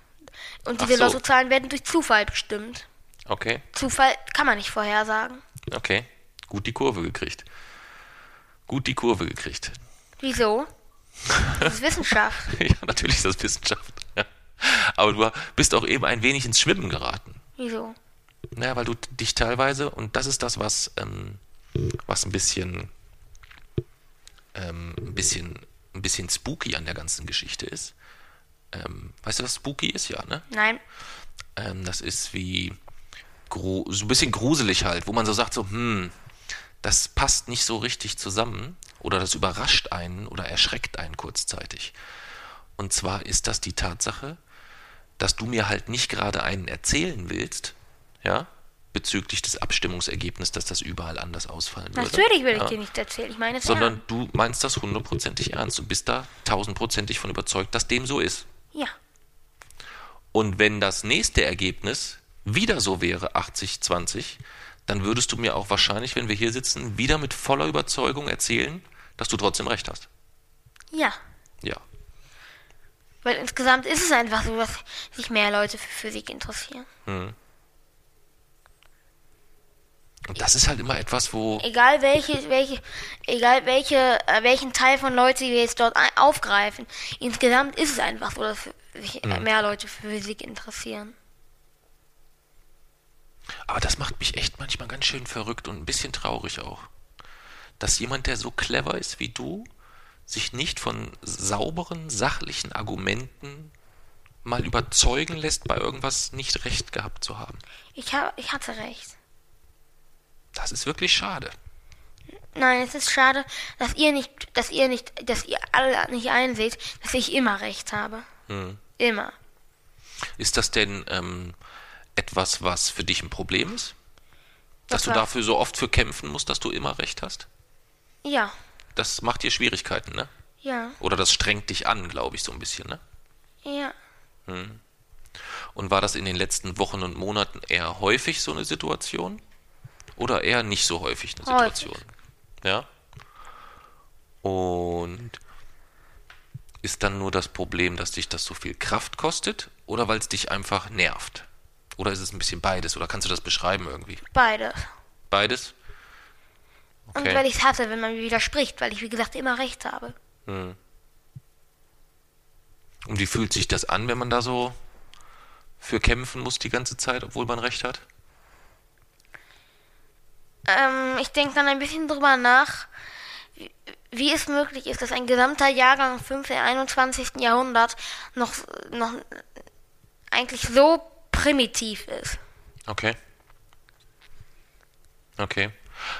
Und diese so. Lottozahlen werden durch Zufall bestimmt. Okay, Zufall kann man nicht vorhersagen. okay. Gut die Kurve gekriegt. Gut die Kurve gekriegt. Wieso? Das ist Wissenschaft. [LAUGHS] ja, natürlich ist das Wissenschaft. Ja. Aber du bist auch eben ein wenig ins Schwimmen geraten. Wieso? Naja, weil du dich teilweise, und das ist das, was, ähm, was ein bisschen, ähm, ein bisschen, ein bisschen spooky an der ganzen Geschichte ist. Ähm, weißt du, was spooky ist? Ja, ne? Nein. Ähm, das ist wie so ein bisschen gruselig halt, wo man so sagt, so, hm, das passt nicht so richtig zusammen oder das überrascht einen oder erschreckt einen kurzzeitig. Und zwar ist das die Tatsache, dass du mir halt nicht gerade einen erzählen willst, ja, bezüglich des Abstimmungsergebnisses, dass das überall anders ausfallen würde. Natürlich will ich ja, dir nicht erzählen. Ich meine es Sondern ernst. du meinst das hundertprozentig ernst. Du bist da tausendprozentig von überzeugt, dass dem so ist. Ja. Und wenn das nächste Ergebnis wieder so wäre, 80-20, dann würdest du mir auch wahrscheinlich, wenn wir hier sitzen, wieder mit voller Überzeugung erzählen, dass du trotzdem recht hast. Ja. Ja. Weil insgesamt ist es einfach so, dass sich mehr Leute für Physik interessieren. Und das ist halt immer etwas, wo. Egal welche, welche, egal welche, äh, welchen Teil von Leuten wir jetzt dort aufgreifen. Insgesamt ist es einfach so, dass sich Mhm. mehr Leute für Physik interessieren. Aber das macht mich echt manchmal ganz schön verrückt und ein bisschen traurig auch. Dass jemand, der so clever ist wie du, sich nicht von sauberen, sachlichen Argumenten mal überzeugen lässt, bei irgendwas nicht recht gehabt zu haben. Ich hab, ich hatte recht. Das ist wirklich schade. Nein, es ist schade, dass ihr nicht, dass ihr nicht, dass ihr alle nicht einseht, dass ich immer recht habe. Hm. Immer. Ist das denn ähm, etwas, was für dich ein Problem ist? Dass Was du dafür so oft für kämpfen musst, dass du immer recht hast? Ja, Das macht dir Schwierigkeiten, ne? ja, Oder das strengt dich an, glaube ich, so ein bisschen, ne? ja. Und war das in den letzten Wochen und Monaten eher häufig so eine Situation? Oder eher nicht so häufig eine Häufig. Situation? Ja? Und ist dann nur das Problem, dass dich das so viel Kraft kostet? Oder weil es dich einfach nervt? Oder ist es ein bisschen beides? Oder kannst du das beschreiben irgendwie? Beides. Beides? Und weil ich es hasse, wenn man mir widerspricht, weil ich, wie gesagt, immer recht habe. Und wie fühlt sich das an, wenn man da so für kämpfen muss die ganze Zeit, obwohl man recht hat? Ähm, ich denke dann ein bisschen drüber nach, wie, wie es möglich ist, dass ein gesamter Jahrgang 5. 21. Jahrhundert noch, noch eigentlich so primitiv ist. Okay. Okay.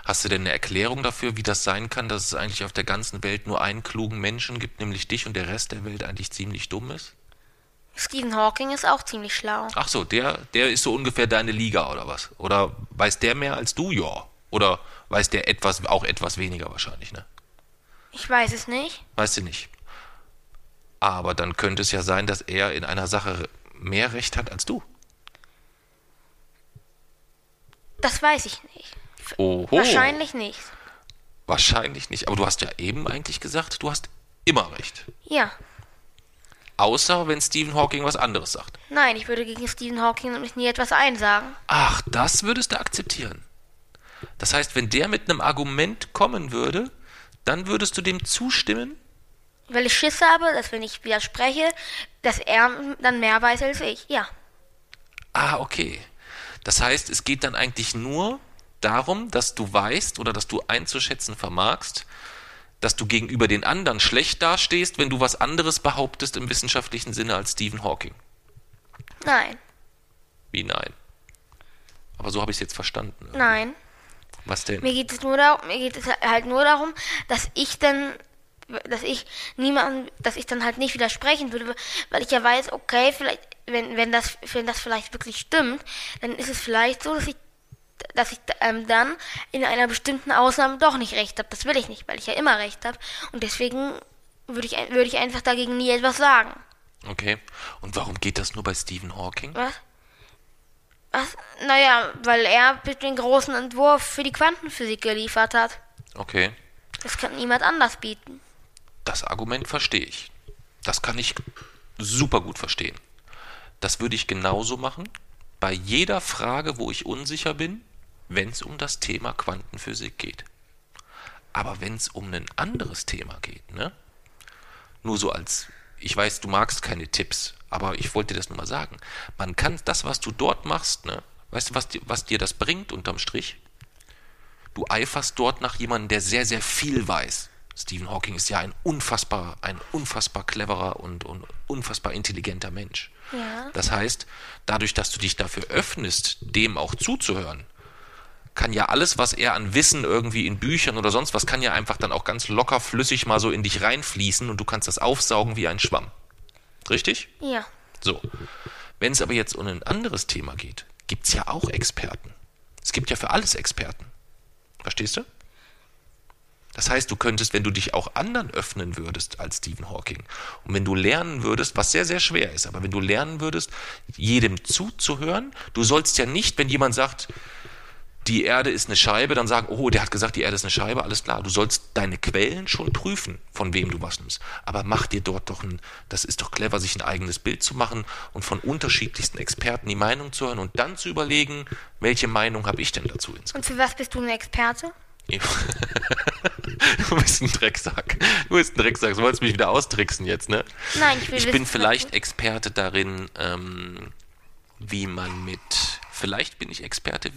Hast du denn eine Erklärung dafür, wie das sein kann, dass es eigentlich auf der ganzen Welt nur einen klugen Menschen gibt, nämlich dich, und der Rest der Welt eigentlich ziemlich dumm ist? Stephen Hawking ist auch ziemlich schlau. Ach so, der, der ist so ungefähr deine Liga oder was? Oder weiß der mehr als du? Ja. Oder weiß der etwas, auch etwas weniger wahrscheinlich, ne? Ich weiß es nicht. Weißt du nicht. Aber dann könnte es ja sein, dass er in einer Sache mehr Recht hat als du. Das weiß ich nicht. Oho. Wahrscheinlich nicht. Wahrscheinlich nicht. Aber du hast ja eben eigentlich gesagt, du hast immer recht. Ja. Außer wenn Stephen Hawking was anderes sagt. Nein, ich würde gegen Stephen Hawking nämlich nie etwas einsagen. Ach, das würdest du akzeptieren. Das heißt, wenn der mit einem Argument kommen würde, dann würdest du dem zustimmen? Weil ich Schiss habe, dass wenn ich widerspreche, dass er dann mehr weiß als ich. Ja. Ah, okay. Das heißt, es geht dann eigentlich nur darum, dass du weißt oder dass du einzuschätzen vermagst, dass du gegenüber den anderen schlecht dastehst, wenn du was anderes behauptest im wissenschaftlichen Sinne als Stephen Hawking. Nein. Wie nein? Aber so habe ich es jetzt verstanden. Nein. Was denn? Mir geht es nur darum, mir geht es halt nur darum, dass ich dann, dass ich niemanden, dass ich dann halt nicht widersprechen würde, weil ich ja weiß, okay, vielleicht, wenn, wenn das, wenn das vielleicht wirklich stimmt, dann ist es vielleicht so, dass ich dass ich ähm, dann in einer bestimmten Ausnahme doch nicht recht habe. Das will ich nicht, weil ich ja immer recht habe. Und deswegen würde ich, würde ich einfach dagegen nie etwas sagen. Okay. Und warum geht das nur bei Stephen Hawking? Was? Was? Naja, weil er den großen Entwurf für die Quantenphysik geliefert hat. Okay. Das kann niemand anders bieten. Das Argument verstehe ich. Das kann ich super gut verstehen. Das würde ich genauso machen bei jeder Frage, wo ich unsicher bin, wenn es um das Thema Quantenphysik geht. Aber wenn es um ein anderes Thema geht, ne? Nur so als, ich weiß, du magst keine Tipps, aber ich wollte dir das nur mal sagen. Man kann das, was du dort machst, ne? Weißt du, was dir, was dir das bringt unterm Strich? Du eiferst dort nach jemandem, der sehr, sehr viel weiß. Stephen Hawking ist ja ein unfassbar, ein unfassbar cleverer und, und unfassbar intelligenter Mensch. Ja. Das heißt, dadurch, dass du dich dafür öffnest, dem auch zuzuhören, kann ja alles, was er an Wissen irgendwie in Büchern oder sonst was, kann ja einfach dann auch ganz locker flüssig mal so in dich reinfließen und du kannst das aufsaugen wie ein Schwamm. Richtig? Ja. So. Wenn es aber jetzt um ein anderes Thema geht, gibt es ja auch Experten. Es gibt ja für alles Experten. Verstehst du? Das heißt, du könntest, wenn du dich auch anderen öffnen würdest als Stephen Hawking und wenn du lernen würdest, was sehr, sehr schwer ist, aber wenn du lernen würdest, jedem zuzuhören, du sollst ja nicht, wenn jemand sagt, die Erde ist eine Scheibe, dann sagen, oh, der hat gesagt, die Erde ist eine Scheibe, alles klar. Du sollst deine Quellen schon prüfen, von wem du was nimmst. Aber mach dir dort doch ein, das ist doch clever, sich ein eigenes Bild zu machen und von unterschiedlichsten Experten die Meinung zu hören und dann zu überlegen, welche Meinung habe ich denn dazu insgesamt. Und für was bist du ein Experte? [LAUGHS] du bist ein Drecksack. Du bist ein Drecksack. Du wolltest mich wieder austricksen jetzt, ne? Nein, ich will Ich wissen, bin vielleicht Experte darin, ähm, wie man mit, vielleicht bin ich Experte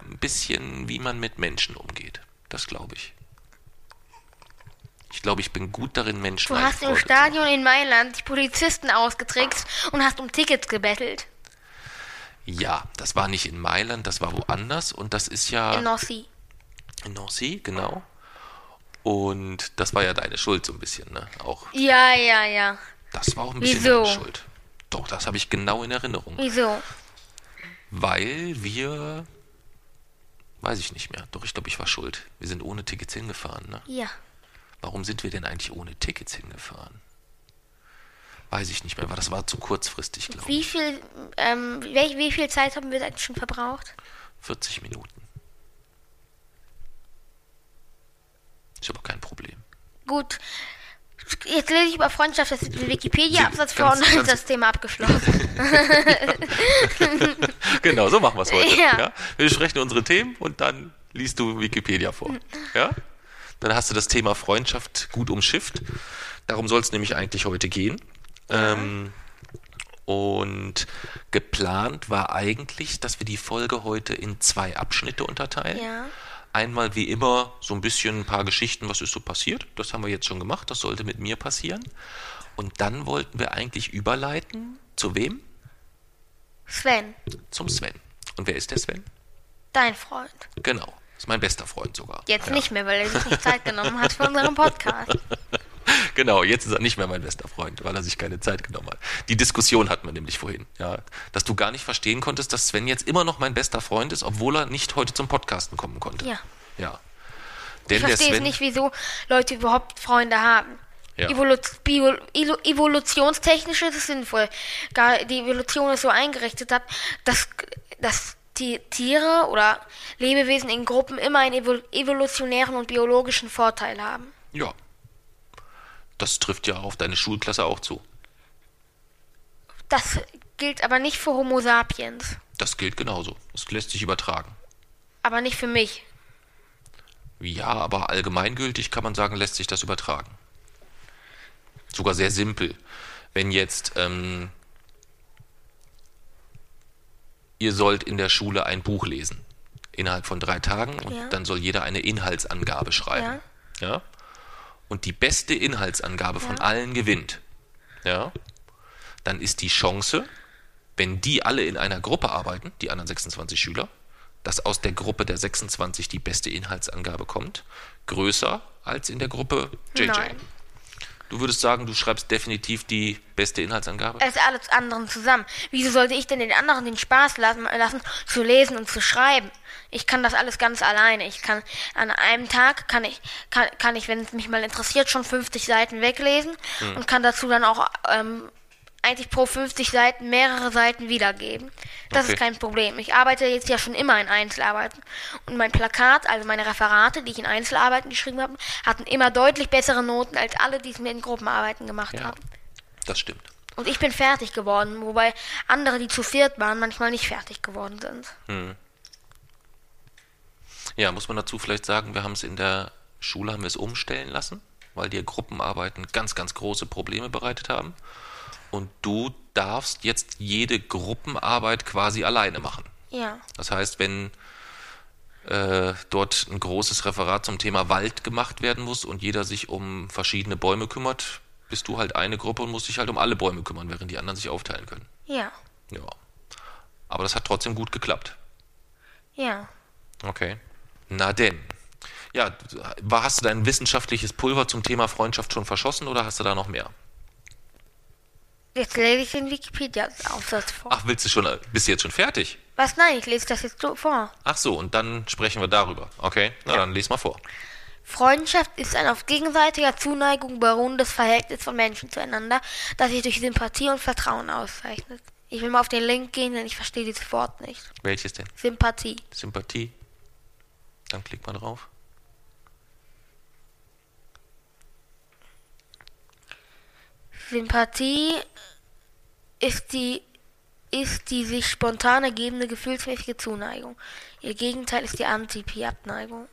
ein bisschen, wie man mit Menschen umgeht. Das glaube ich. Ich glaube, ich bin gut darin, Menschen Du hast im Stadion in Mailand die Polizisten ausgetrickst und hast um Tickets gebettelt. Ja, das war nicht in Mailand, das war woanders und das ist ja In Nossi. in Nancy, genau. Und das war ja deine Schuld so ein bisschen, ne? Auch Ja, ja, ja. das war auch ein bisschen Wieso? deine Schuld. Doch, das habe ich genau in Erinnerung. Wieso? Weil wir weiß ich nicht mehr. Doch, ich glaube, ich war schuld. Wir sind ohne Tickets hingefahren, ne? Ja. Warum sind wir denn eigentlich ohne Tickets hingefahren? Weiß ich nicht mehr, weil das war zu kurzfristig, glaube Wie ich. viel, ähm, wie, wie viel Zeit haben wir eigentlich schon verbraucht? 40 Minuten. Ist aber kein Problem. Gut. Jetzt lese ich über Freundschaft, das Wikipedia-Absatz vor und dann ist das Thema abgeschlossen. [LAUGHS] Genau, so machen wir es heute. Ja. Ja. Wir sprechen unsere Themen und dann liest du Wikipedia vor. Ja? Dann hast du das Thema Freundschaft gut umschifft. Darum soll es nämlich eigentlich heute gehen. Ähm, und geplant war eigentlich, dass wir die Folge heute in zwei Abschnitte unterteilen. Ja. Einmal wie immer so ein bisschen ein paar Geschichten, was ist so passiert. Das haben wir jetzt schon gemacht, das sollte mit mir passieren. Und dann wollten wir eigentlich überleiten zu wem? Sven, Zum Sven. Und wer ist der Sven? dein Freund. Genau. Ist mein bester Freund sogar. Jetzt ja. nicht mehr, weil er sich nicht Zeit genommen hat für unseren Podcast. [LAUGHS] [LAUGHS] Genau, jetzt ist er nicht mehr mein bester Freund, weil er sich keine Zeit genommen hat. Die Diskussion hatten wir nämlich vorhin, ja. Dass du gar nicht verstehen konntest, dass Sven jetzt immer noch mein bester Freund ist, obwohl er nicht heute zum Podcasten kommen konnte. Ja. Ja. Ich Denn der verstehe es Sven. nicht, wieso Leute überhaupt Freunde haben. Ja. Evolu Bio evolutionstechnisch ist es sinnvoll. Gar die Evolution ist so eingerichtet hat, dass, dass die Tiere oder Lebewesen in Gruppen immer einen evol evolutionären und biologischen Vorteil haben. Ja. Das trifft ja auf deine Schulklasse auch zu. Das gilt aber nicht für Homo sapiens. Das gilt genauso. Das lässt sich übertragen. Aber nicht für mich. Ja, aber allgemeingültig kann man sagen, lässt sich das übertragen. Sogar sehr simpel. Wenn jetzt ähm, ihr sollt in der Schule ein Buch lesen, innerhalb von drei Tagen, und Ja. dann soll jeder eine Inhaltsangabe schreiben. Ja. Und die beste Inhaltsangabe von allen gewinnt. Ja. Dann ist die Chance, wenn die alle in einer Gruppe arbeiten, die anderen 26 Schüler, dass aus der Gruppe der 26 die beste Inhaltsangabe kommt, größer als in der Gruppe JJ. Nein. Du würdest sagen, du schreibst definitiv die beste Inhaltsangabe? Es ist alles anderen zusammen. Wieso sollte ich denn den anderen den Spaß lassen, lassen, zu lesen und zu schreiben? Ich kann das alles ganz alleine. Ich kann an einem Tag kann ich kann, kann ich, wenn es mich mal interessiert, schon 50 Seiten weglesen Hm. und kann dazu dann auch ähm, eigentlich pro 50 Seiten mehrere Seiten wiedergeben. Das Okay. ist kein Problem. Ich arbeite jetzt ja schon immer in Einzelarbeiten. Und mein Plakat, also meine Referate, die ich in Einzelarbeiten geschrieben habe, hatten immer deutlich bessere Noten als alle, die es mir in Gruppenarbeiten gemacht Ja. haben. Das stimmt. Und ich bin fertig geworden, wobei andere, die zu viert waren, manchmal nicht fertig geworden sind. Ja, muss man dazu vielleicht sagen, wir haben es in der Schule haben wir es umstellen lassen, weil dir Gruppenarbeiten ganz, ganz große Probleme bereitet haben. Und du darfst jetzt jede Gruppenarbeit quasi alleine machen. Ja. Das heißt, wenn äh, dort ein großes Referat zum Thema Wald gemacht werden muss und jeder sich um verschiedene Bäume kümmert, bist du halt eine Gruppe und musst dich halt um alle Bäume kümmern, während die anderen sich aufteilen können. Ja. Ja. Aber das hat trotzdem gut geklappt. Ja. Okay. Na denn. Ja, hast du dein wissenschaftliches Pulver zum Thema Freundschaft schon verschossen oder hast du da noch mehr? Jetzt lese ich den Wikipedia-Aufsatz vor. Ach, willst du schon, äh, bist du jetzt schon fertig? Was? Nein, ich lese das jetzt vor. Ach so, und dann sprechen wir darüber. Okay, na dann lies mal vor. Freundschaft ist ein auf gegenseitiger Zuneigung beruhendes Verhältnis von Menschen zueinander, das sich durch Sympathie und Vertrauen auszeichnet. Ich will mal auf den Link gehen, denn ich verstehe dieses Wort nicht. Welches denn? Sympathie. Sympathie. Dann klick mal drauf. Sympathie ist die, ist die sich spontan ergebende gefühlsmäßige Zuneigung. Ihr Gegenteil ist die Antipi-Abneigung.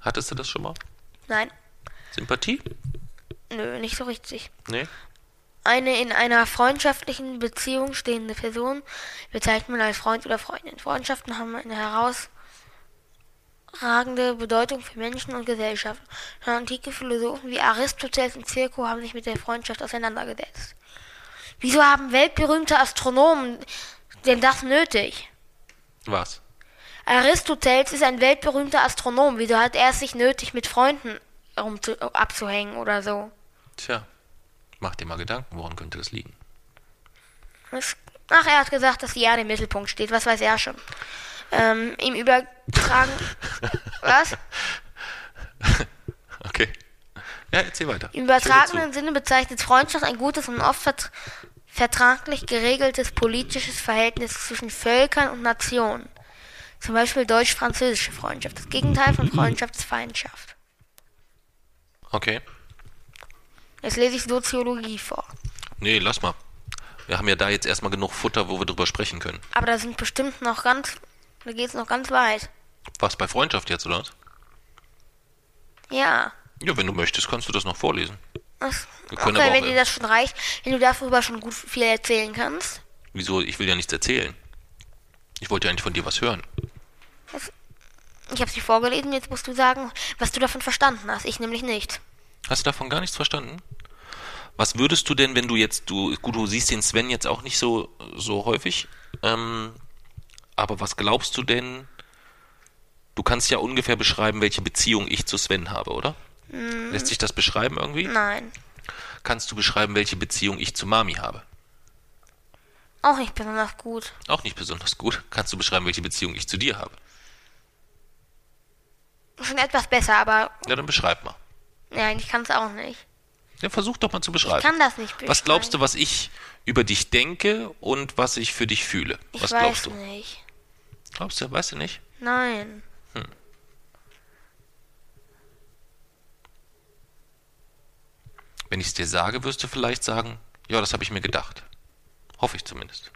Hattest du das schon mal? Nein, Sympathie? nö, nicht so richtig. Nee? Eine in einer freundschaftlichen Beziehung stehende Person bezeichnet man als Freund oder Freundin. Freundschaften haben eine herausragende Bedeutung für Menschen und Gesellschaft. Schon antike Philosophen wie Aristoteles und Circo haben sich mit der Freundschaft auseinandergesetzt. Wieso haben weltberühmte Astronomen denn das nötig? Was? Aristoteles ist ein weltberühmter Astronom. Wieso hat er es sich nötig, mit Freunden rumzu abzuhängen oder so? Tja, mach dir mal Gedanken, woran könnte das liegen? Ach, er hat gesagt, dass die Erde im Mittelpunkt steht. Was weiß er schon? Ähm, ihm übertragen. was? [LAUGHS] Okay. Ja, erzähl weiter. Im übertragenen Sinne bezeichnet Freundschaft ein gutes und oft vert vertraglich geregeltes politisches Verhältnis zwischen Völkern und Nationen. Zum Beispiel deutsch-französische Freundschaft. Das Gegenteil von Freundschaft ist Feindschaft. zu. Okay. Jetzt lese ich Soziologie vor. Nee, lass mal. Wir haben ja da jetzt erstmal genug Futter, wo wir drüber sprechen können. Aber da sind bestimmt noch ganz. Da geht es noch ganz weit. Was bei Freundschaft jetzt, oder was? Ja. Ja, wenn du möchtest, kannst du das noch vorlesen. Das, Wir können okay, aber auch, wenn dir äh, das schon reicht, wenn du darüber schon gut viel erzählen kannst. Wieso? Ich will ja nichts erzählen. Ich wollte ja eigentlich von dir was hören. Ich habe sie vorgelesen, jetzt musst du sagen, was du davon verstanden hast. Ich nämlich nicht. Hast du davon gar nichts verstanden? Was würdest du denn, wenn du jetzt, du, gut, du siehst den Sven jetzt auch nicht so, so häufig, ähm, aber was glaubst du denn, du kannst ja ungefähr beschreiben, welche Beziehung ich zu Sven habe, oder? Lässt sich das beschreiben irgendwie? Nein. Kannst du beschreiben, welche Beziehung ich zu Mami habe? Auch nicht besonders gut. Auch nicht besonders gut. Kannst du beschreiben, welche Beziehung ich zu dir habe? Schon etwas besser, aber Ja, dann beschreib mal. nein, ich kann es auch nicht. Ja, versuch doch mal zu beschreiben. Ich kann das nicht beschreiben. was glaubst du, was ich über dich denke und was ich für dich fühle? Ich was weiß glaubst du? nicht. Glaubst du, weißt du nicht? Nein. Wenn ich es dir sage, wirst du vielleicht sagen, ja, das habe ich mir gedacht. Hoffe ich zumindest.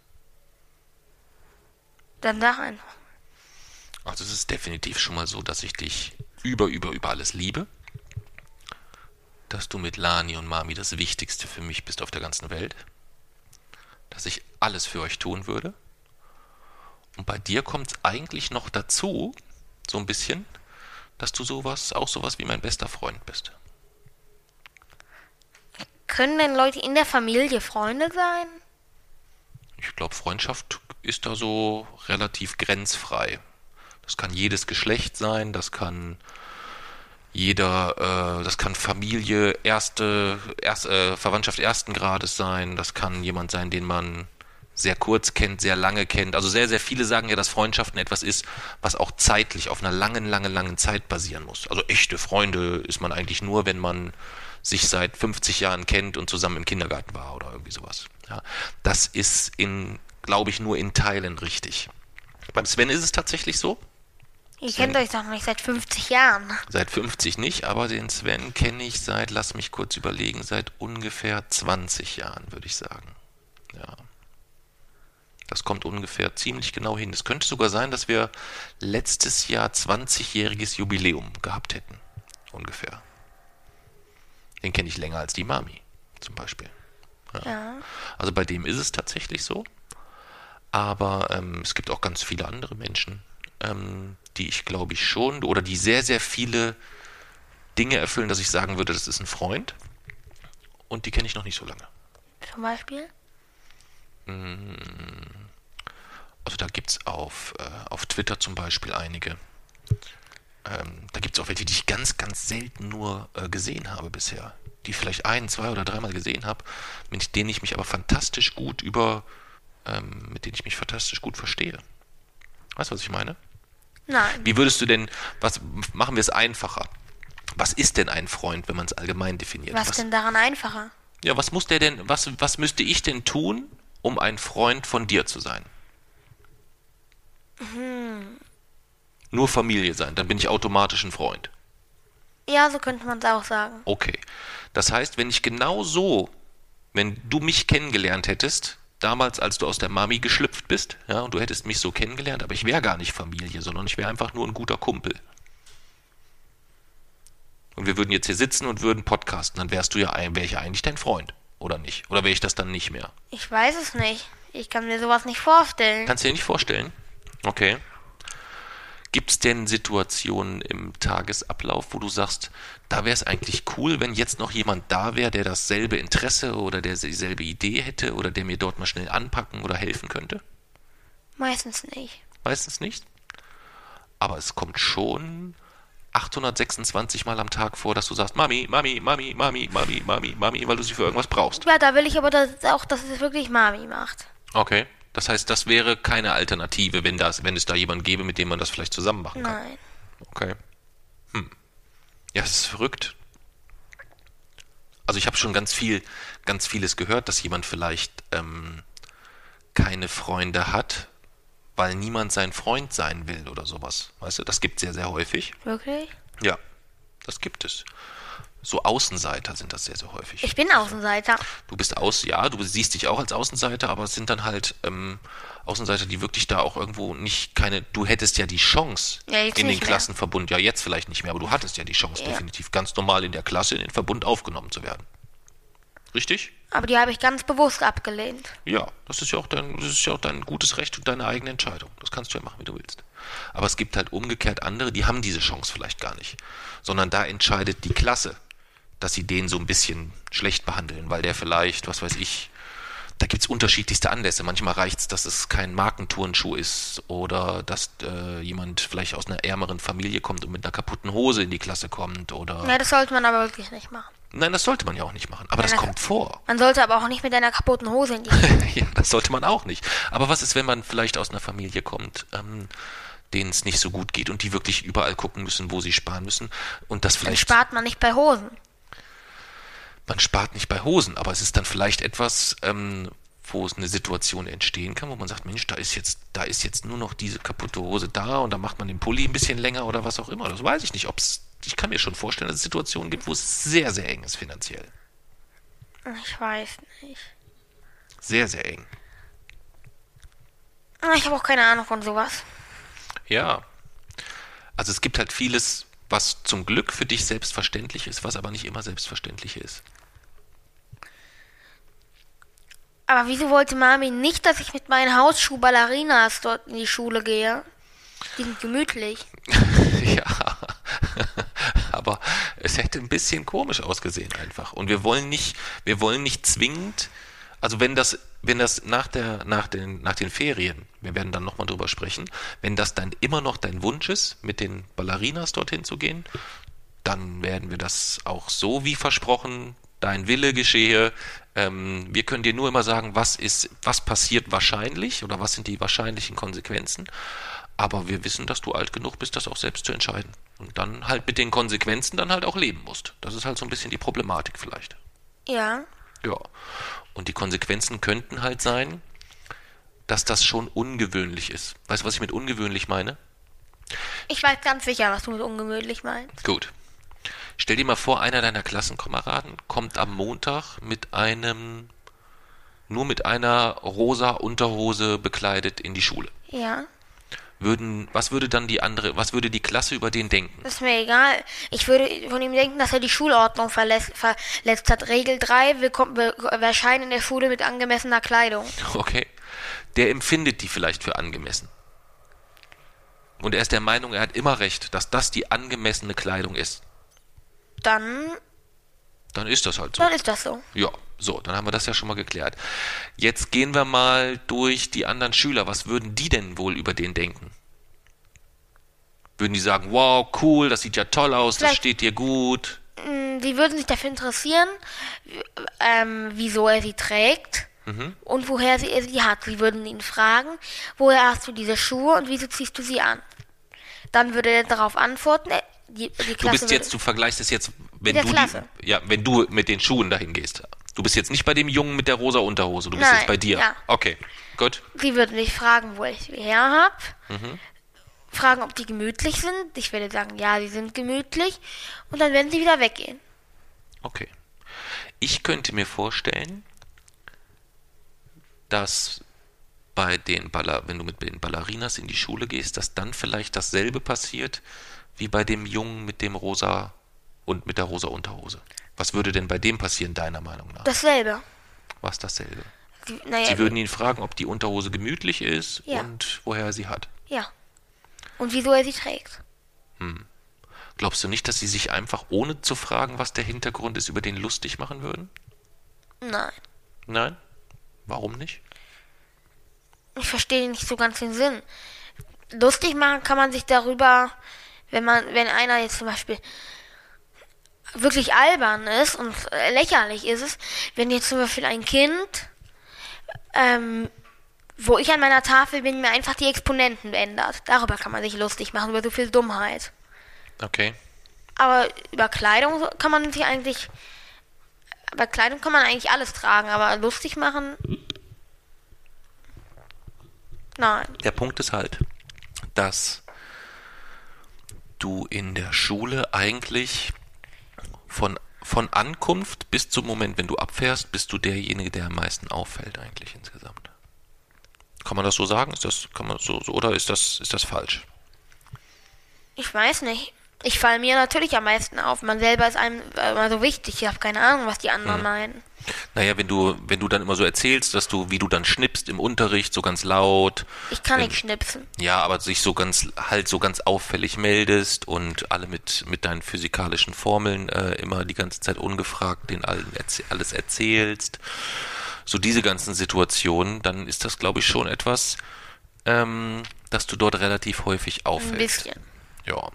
Dann sag einfach. Also es ist definitiv schon mal so, dass ich dich über, über, über alles liebe. Dass du mit Lani und Mami das Wichtigste für mich bist auf der ganzen Welt. Dass ich alles für euch tun würde. Und bei dir kommt es eigentlich noch dazu, so ein bisschen, dass du sowas, auch sowas wie mein bester Freund bist. Können denn Leute in der Familie Freunde sein? Ich glaube, Freundschaft ist da so relativ grenzfrei. Das kann jedes Geschlecht sein, das kann jeder, äh, das kann Familie, erste, erst, äh, Verwandtschaft ersten Grades sein, das kann jemand sein, den man sehr kurz kennt, sehr lange kennt. Also sehr, sehr viele sagen ja, dass Freundschaften etwas ist, was auch zeitlich auf einer langen, langen, langen Zeit basieren muss. Also echte Freunde ist man eigentlich nur, wenn man sich seit 50 Jahren kennt und zusammen im Kindergarten war oder irgendwie sowas. Ja, das ist in, glaube ich, nur in Teilen richtig. Beim Sven ist es tatsächlich so. Ihr kennt euch doch nicht seit 50 Jahren. Seit 50 nicht, aber den Sven kenne ich seit, lass mich kurz überlegen, seit ungefähr 20 Jahren, würde ich sagen. Ja. Das kommt ungefähr ziemlich genau hin. Es könnte sogar sein, dass wir letztes Jahr 20-jähriges Jubiläum gehabt hätten. Ungefähr. Den kenne ich länger als die Mami, zum Beispiel. Ja. Ja. Also bei dem ist es tatsächlich so. Aber ähm, es gibt auch ganz viele andere Menschen, ähm, die ich glaube ich schon, oder die sehr, sehr viele Dinge erfüllen, dass ich sagen würde, das ist ein Freund. Und die kenne ich noch nicht so lange. Zum Beispiel? Mm. Also da gibt es auf, äh, auf Twitter zum Beispiel einige. Ähm, da gibt es auch welche, die ich ganz, ganz selten nur äh, gesehen habe bisher. Die vielleicht ein, zwei oder dreimal gesehen habe, mit denen ich mich aber fantastisch gut über, ähm, mit denen ich mich fantastisch gut verstehe. Weißt du, was ich meine? Nein. Wie würdest du denn, was machen wir es einfacher? Was ist denn ein Freund, wenn man es allgemein definiert? Was, was denn daran einfacher? Ja, was muss der denn, was, was müsste ich denn tun, um ein Freund von dir zu sein? Hm. Nur Familie sein, dann bin ich automatisch ein Freund. Ja, so könnte man es auch sagen. Okay. Das heißt, wenn ich genau so, wenn du mich kennengelernt hättest, damals, als du aus der Mami geschlüpft bist, ja, und du hättest mich so kennengelernt, aber ich wäre gar nicht Familie, sondern ich wäre einfach nur ein guter Kumpel. Und wir würden jetzt hier sitzen und würden podcasten, dann wärst du ja, wäre ich eigentlich dein Freund, oder nicht? Oder wäre ich das dann nicht mehr? Ich weiß es nicht. Ich kann mir sowas nicht vorstellen. Kannst du dir nicht vorstellen? Okay. Gibt es denn Situationen im Tagesablauf, wo du sagst, da wäre es eigentlich cool, wenn jetzt noch jemand da wäre, der dasselbe Interesse oder der dieselbe Idee hätte oder der mir dort mal schnell anpacken oder helfen könnte? Meistens nicht. Meistens nicht? Aber es kommt schon 826 Mal am Tag vor, dass du sagst, Mami, Mami, Mami, Mami, Mami, Mami, Mami, weil du sie für irgendwas brauchst. Ja, da will ich aber dass auch, dass es wirklich Mami macht. Okay. Das heißt, das wäre keine Alternative, wenn, das, wenn es da jemanden gäbe, mit dem man das vielleicht zusammen machen kann. Nein. Okay. Hm. Ja, es ist verrückt. Also ich habe schon ganz viel, ganz vieles gehört, dass jemand vielleicht ähm, keine Freunde hat, weil niemand sein Freund sein will oder sowas. Weißt du, das gibt es sehr, sehr häufig. Wirklich? Ja, das gibt es so Außenseiter sind das sehr, sehr häufig. Ich bin Außenseiter. Du bist aus, ja, du siehst dich auch als Außenseiter, aber es sind dann halt ähm, Außenseiter, die wirklich da auch irgendwo nicht keine, du hättest ja die Chance ja, in den Klassenverbund, ja jetzt vielleicht nicht mehr, aber du hattest ja die Chance ja. definitiv ganz normal in der Klasse in den Verbund aufgenommen zu werden. Richtig? Aber die habe ich ganz bewusst abgelehnt. Ja, das ist ja auch dein, das ist ja auch dein gutes Recht und deine eigene Entscheidung. Das kannst du ja machen, wie du willst. Aber es gibt halt umgekehrt andere, die haben diese Chance vielleicht gar nicht. Sondern da entscheidet die Klasse dass sie den so ein bisschen schlecht behandeln, weil der vielleicht, was weiß ich, da gibt es unterschiedlichste Anlässe. Manchmal reicht es, dass es kein Markenturnschuh ist oder dass äh, jemand vielleicht aus einer ärmeren Familie kommt und mit einer kaputten Hose in die Klasse kommt oder. Ja, das sollte man aber wirklich nicht machen. Nein, das sollte man ja auch nicht machen. Aber ja, das kommt vor. Man sollte aber auch nicht mit einer kaputten Hose in die Klasse. [LAUGHS] ja, das sollte man auch nicht. Aber was ist, wenn man vielleicht aus einer Familie kommt, ähm, denen es nicht so gut geht und die wirklich überall gucken müssen, wo sie sparen müssen und das vielleicht. Dann spart man nicht bei Hosen man spart nicht bei Hosen, aber es ist dann vielleicht etwas, ähm, wo es eine Situation entstehen kann, wo man sagt, Mensch, da ist jetzt, da ist jetzt nur noch diese kaputte Hose da und da macht man den Pulli ein bisschen länger oder was auch immer. Das weiß ich nicht, ob es, ich kann mir schon vorstellen, dass es Situationen gibt, wo es sehr, sehr eng ist finanziell. Ich weiß nicht. Sehr, sehr eng. Ah, ich habe auch keine Ahnung von sowas. Ja. Also es gibt halt vieles, was zum Glück für dich selbstverständlich ist, was aber nicht immer selbstverständlich ist. Aber wieso wollte Mami nicht, dass ich mit meinen Hausschuh-Ballerinas dort in die Schule gehe? Die sind gemütlich. [LAUGHS] ja, [LAUGHS] aber es hätte ein bisschen komisch ausgesehen einfach. Und wir wollen nicht, wir wollen nicht zwingend, also wenn das, wenn das nach der, nach den, nach den Ferien, wir werden dann nochmal drüber sprechen, wenn das dann immer noch dein Wunsch ist, mit den Ballerinas dorthin zu gehen, dann werden wir das auch so wie versprochen, dein Wille geschehe. Ähm, wir können dir nur immer sagen, was ist, was passiert wahrscheinlich oder was sind die wahrscheinlichen Konsequenzen. Aber wir wissen, dass du alt genug bist, das auch selbst zu entscheiden. Und dann halt mit den Konsequenzen dann halt auch leben musst. Das ist halt so ein bisschen die Problematik vielleicht. Ja. Ja. Und die Konsequenzen könnten halt sein, dass das schon ungewöhnlich ist. Weißt du, was ich mit ungewöhnlich meine? Ich weiß ganz sicher, was du mit ungemütlich meinst. Gut. Stell dir mal vor, einer deiner Klassenkameraden kommt am Montag mit einem, nur mit einer rosa Unterhose bekleidet in die Schule. Ja. Würden, was würde dann die andere, was würde die Klasse über den denken? Das ist mir egal. Ich würde von ihm denken, dass er die Schulordnung verletzt, verletzt hat. Regel 3, wir, kommen, wir, wir erscheinen in der Schule mit angemessener Kleidung. Okay. Der empfindet die vielleicht für angemessen. Und er ist der Meinung, er hat immer recht, dass das die angemessene Kleidung ist. Dann, Dann ist das halt so. dann ist das so. Ja, so, dann haben wir das ja schon mal geklärt. Jetzt gehen wir mal durch die anderen Schüler. Was würden die denn wohl über den denken? Würden die sagen, wow, cool, das sieht ja toll aus, das Vielleicht- steht dir gut. Mm, Die würden sich dafür interessieren, ähm, wieso er sie trägt und woher sie, er sie hat. Sie würden ihn fragen, woher hast du diese Schuhe und wieso ziehst du sie an? Dann würde er darauf antworten. Die, die Du bist würde- jetzt, du vergleichst es jetzt, wenn du die, ja, wenn du mit den Schuhen dahin gehst. Du bist jetzt nicht bei dem Jungen mit der rosa Unterhose, du bist Nein, jetzt bei dir. ja. Okay, gut. Sie würden mich fragen, wo ich sie her habe. Mhm. Fragen, ob die gemütlich sind. Ich werde sagen, ja, sie sind gemütlich. Und dann werden sie wieder weggehen. Okay. Ich könnte mir vorstellen, dass bei den Baller, wenn du mit den Ballerinas in die Schule gehst, dass dann vielleicht dasselbe passiert wie bei dem Jungen mit dem rosa und mit der rosa Unterhose. Was würde denn bei dem passieren, deiner Meinung nach? Dasselbe. Was dasselbe? Sie, naja, Sie würden ihn fragen, ob die Unterhose gemütlich ist Ja. und woher er sie hat. ja. Und wieso er sie trägt. Glaubst du nicht, dass sie sich einfach ohne zu fragen, was der Hintergrund ist, über den lustig machen würden? Nein. Nein? Warum nicht? Ich verstehe nicht so ganz den Sinn. Lustig machen kann man sich darüber, wenn man, wenn einer jetzt zum Beispiel wirklich albern ist und lächerlich ist es, wenn jetzt zum Beispiel ein Kind, ähm, wo ich an meiner Tafel bin, mir einfach die Exponenten ändert. Darüber kann man sich lustig machen, über so viel Dummheit. Okay. Aber über Kleidung kann man sich eigentlich, bei Kleidung kann man eigentlich alles tragen, aber lustig machen, nein. Der Punkt ist halt, dass du in der Schule eigentlich von, von Ankunft bis zum Moment, wenn du abfährst, bist du derjenige, der am meisten auffällt eigentlich insgesamt. Kann man das so sagen? Ist das, kann man so, so oder ist das, ist das falsch? Ich weiß nicht. Ich falle mir natürlich am meisten auf. Man selber ist einem äh, immer so wichtig. Ich habe keine Ahnung, was die anderen meinen. Naja, wenn du, wenn du dann immer so erzählst, dass du, wie du dann schnippst im Unterricht, so ganz laut, Ich kann Wenn- nicht schnipsen. Ja, aber sich so ganz halt so ganz auffällig meldest und alle mit mit deinen physikalischen Formeln äh, immer die ganze Zeit ungefragt den allen erzäh alles erzählst. So diese ganzen Situationen, dann ist das glaube ich schon etwas, ähm, dass du dort relativ häufig Ein auffällst. bisschen. Ja.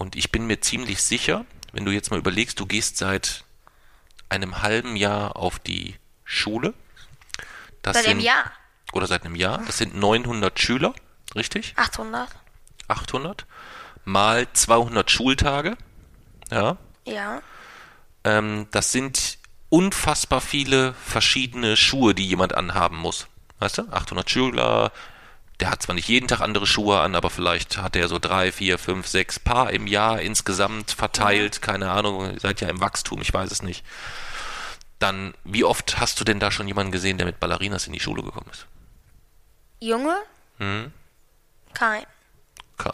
Und ich bin mir ziemlich sicher, wenn du jetzt mal überlegst, du gehst seit einem halben Jahr auf die Schule. Das Seit einem sind- Jahr. Oder seit einem Jahr. Das sind 900 Schüler, richtig? 800. 800 mal 200 Schultage. Ja. Ja. Ähm, das sind unfassbar viele verschiedene Schuhe, die jemand anhaben muss. Weißt du? 800 Schüler. Der hat zwar nicht jeden Tag andere Schuhe an, aber vielleicht hat er so drei, vier, fünf, sechs Paar im Jahr insgesamt verteilt. Keine Ahnung, ihr seid ja im Wachstum, ich weiß es nicht. Dann, wie oft hast du denn da schon jemanden gesehen, der mit Ballerinas in die Schule gekommen ist? Junge? Hm? Kein. Kein.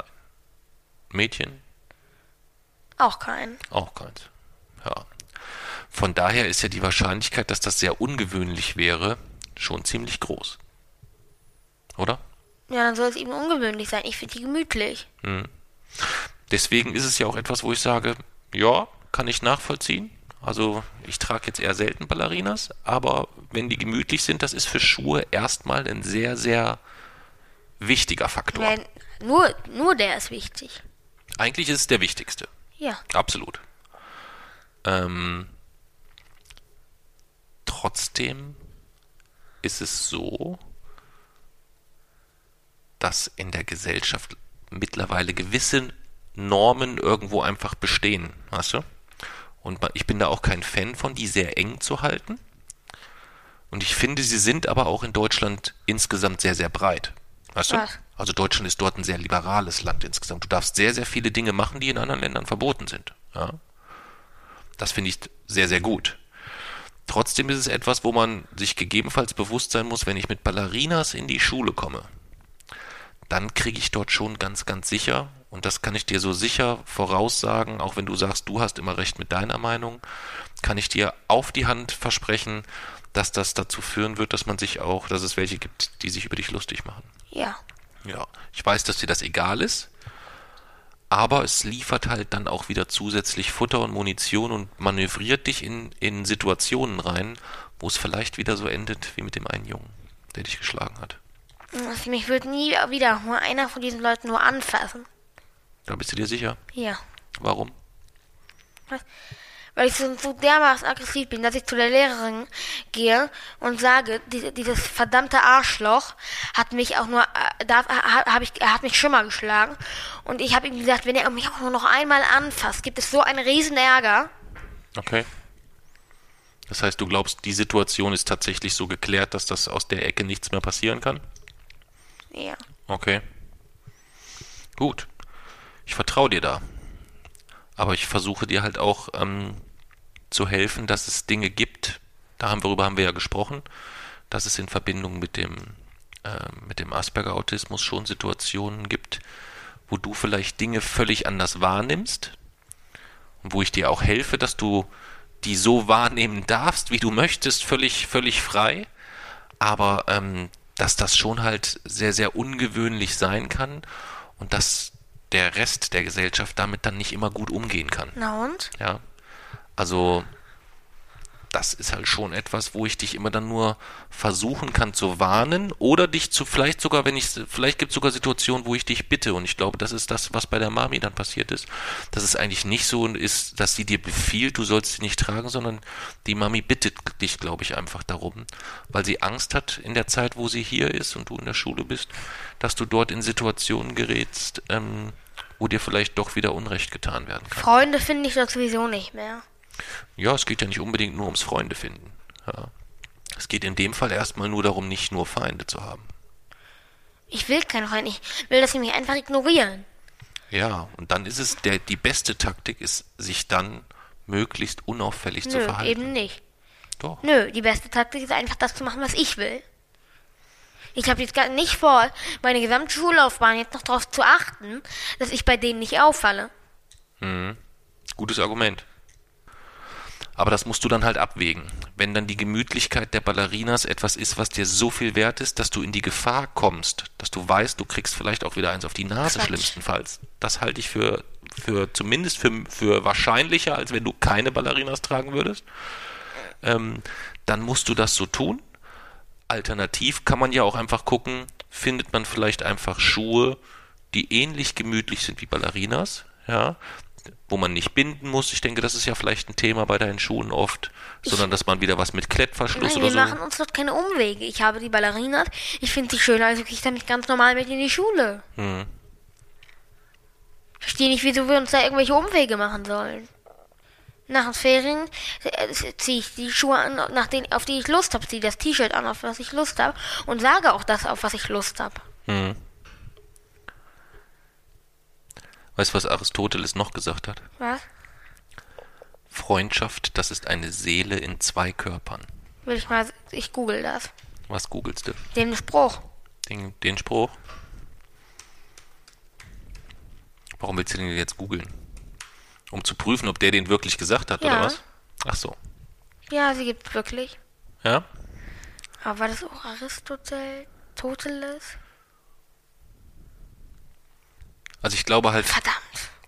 Mädchen? Auch kein. Auch keins. Ja. Von daher ist ja die Wahrscheinlichkeit, dass das sehr ungewöhnlich wäre, schon ziemlich groß. Oder? Ja, dann soll es eben ungewöhnlich sein. Ich finde die gemütlich. Deswegen ist es ja auch etwas, wo ich sage, ja, kann ich nachvollziehen. Also ich trage jetzt eher selten Ballerinas, aber wenn die gemütlich sind, das ist für Schuhe erstmal ein sehr, sehr wichtiger Faktor. Nein, nur, nur der ist wichtig. Eigentlich ist es der wichtigste. Ja. Absolut. Ähm, trotzdem ist es so, dass in der Gesellschaft mittlerweile gewisse Normen irgendwo einfach bestehen, weißt du? Und ich bin da auch kein Fan von, die sehr eng zu halten. Und ich finde, sie sind aber auch in Deutschland insgesamt sehr, sehr breit. Weißt du? Was? Also Deutschland ist dort ein sehr liberales Land insgesamt. Du darfst sehr, sehr viele Dinge machen, die in anderen Ländern verboten sind. Ja? Das finde ich sehr, sehr gut. Trotzdem ist es etwas, wo man sich gegebenenfalls bewusst sein muss, wenn ich mit Ballerinas in die Schule komme, dann kriege ich dort schon ganz, ganz sicher, und das kann ich dir so sicher voraussagen, auch wenn du sagst, du hast immer recht mit deiner Meinung, kann ich dir auf die Hand versprechen, dass das dazu führen wird, dass man sich auch, dass es welche gibt, die sich über dich lustig machen. Ja. Ja, ich weiß, dass dir das egal ist, aber es liefert halt dann auch wieder zusätzlich Futter und Munition und manövriert dich in, in Situationen rein, wo es vielleicht wieder so endet wie mit dem einen Jungen, der dich geschlagen hat. Also mich wird nie wieder nur einer von diesen Leuten nur anfassen. Da bist du dir sicher? Ja. Warum? Weil ich so, so dermaßen aggressiv bin, dass ich zu der Lehrerin gehe und sage, die, dieses verdammte Arschloch hat mich auch nur, äh, da habe ich, er hat mich schon mal geschlagen. Und ich habe ihm gesagt, wenn er mich auch nur noch einmal anfasst, gibt es so einen riesen Ärger. Okay. Das heißt, du glaubst, die Situation ist tatsächlich so geklärt, dass das aus der Ecke nichts mehr passieren kann? Ja. Okay. Gut. Ich vertraue dir da. Aber ich versuche dir halt auch ähm, zu helfen, dass es Dinge gibt, darüber haben wir ja gesprochen, dass es in Verbindung mit dem, äh, mit dem Asperger-Autismus schon Situationen gibt, wo du vielleicht Dinge völlig anders wahrnimmst und wo ich dir auch helfe, dass du die so wahrnehmen darfst, wie du möchtest, völlig, völlig frei, aber ähm, dass das schon halt sehr, sehr ungewöhnlich sein kann und dass der Rest der Gesellschaft damit dann nicht immer gut umgehen kann. Na und? Ja. Also, das ist halt schon etwas, wo ich dich immer dann nur versuchen kann zu warnen oder dich zu, vielleicht sogar, wenn ich, vielleicht gibt es sogar Situationen, wo ich dich bitte und ich glaube, das ist das, was bei der Mami dann passiert ist, dass es eigentlich nicht so ist, dass sie dir befiehlt, du sollst sie nicht tragen, sondern die Mami bittet dich, glaube ich, einfach darum, weil sie Angst hat in der Zeit, wo sie hier ist und du in der Schule bist, dass du dort in Situationen gerätst, ähm, wo dir vielleicht doch wieder Unrecht getan werden kann. Freunde finde ich doch sowieso nicht mehr. Ja, es geht ja nicht unbedingt nur ums Freunde finden. Ja. Es geht in dem Fall erstmal nur darum, nicht nur Feinde zu haben. Ich will keine Freunde, ich will, dass sie mich einfach ignorieren. Ja, und dann ist es, der, die beste Taktik ist, sich dann möglichst unauffällig zu Nö, verhalten. eben nicht. Doch. Nö, die beste Taktik ist einfach das zu machen, was ich will. Ich habe jetzt gar nicht vor, meine gesamte Schullaufbahn jetzt noch darauf zu achten, dass ich bei denen nicht auffalle. Mhm. Gutes Argument. Aber das musst du dann halt abwägen. Wenn dann die Gemütlichkeit der Ballerinas etwas ist, was dir so viel wert ist, dass du in die Gefahr kommst, dass du weißt, du kriegst vielleicht auch wieder eins auf die Nase, Quatsch. schlimmstenfalls. Das halte ich für, für zumindest für, für wahrscheinlicher, als wenn du keine Ballerinas tragen würdest. Ähm, dann musst du das so tun. Alternativ kann man ja auch einfach gucken, findet man vielleicht einfach Schuhe, die ähnlich gemütlich sind wie Ballerinas, ja, wo man nicht binden muss. Ich denke, das ist ja vielleicht ein Thema bei deinen Schuhen oft, sondern dass man wieder was mit Klettverschluss Nein, oder wir so. machen uns dort keine Umwege. Ich habe die Ballerinas, ich finde sie schöner, also gehe ich damit ganz normal mit in die Schule. Hm. Ich verstehe nicht, wieso wir uns da irgendwelche Umwege machen sollen. Nach den Ferien äh, ziehe ich die Schuhe an, nach denen, auf die ich Lust habe, ziehe das T-Shirt an, auf was ich Lust habe und sage auch das, auf was ich Lust habe. Hm. Weißt du, was Aristoteles noch gesagt hat? Was? Freundschaft, das ist eine Seele in zwei Körpern. Will ich mal, ich google das. Was googelst du? Den Spruch. Den, den Spruch? Warum willst du den jetzt googeln? Um zu prüfen, ob der den wirklich gesagt hat, Ja. oder was? Ach so. Ja, sie gibt's wirklich. Ja? Aber war das auch Aristoteles? Also ich glaube halt. Verdammt.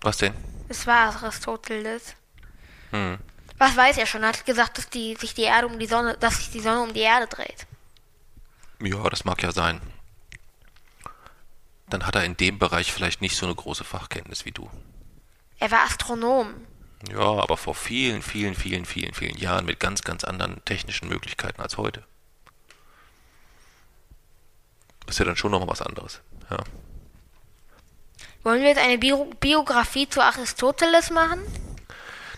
Was denn? Es war Aristoteles. Hm. Was weiß er schon? Er hat gesagt, dass die, sich die Erde um die Sonne, dass sich die Sonne um die Erde dreht. Ja, das mag ja sein. Dann hat er in dem Bereich vielleicht nicht so eine große Fachkenntnis wie du. Er war Astronom. Ja, aber vor vielen, vielen, vielen, vielen, vielen Jahren mit ganz, ganz anderen technischen Möglichkeiten als heute. Ist ja dann schon nochmal was anderes. Ja. Wollen wir jetzt eine Bio Biografie zu Aristoteles machen?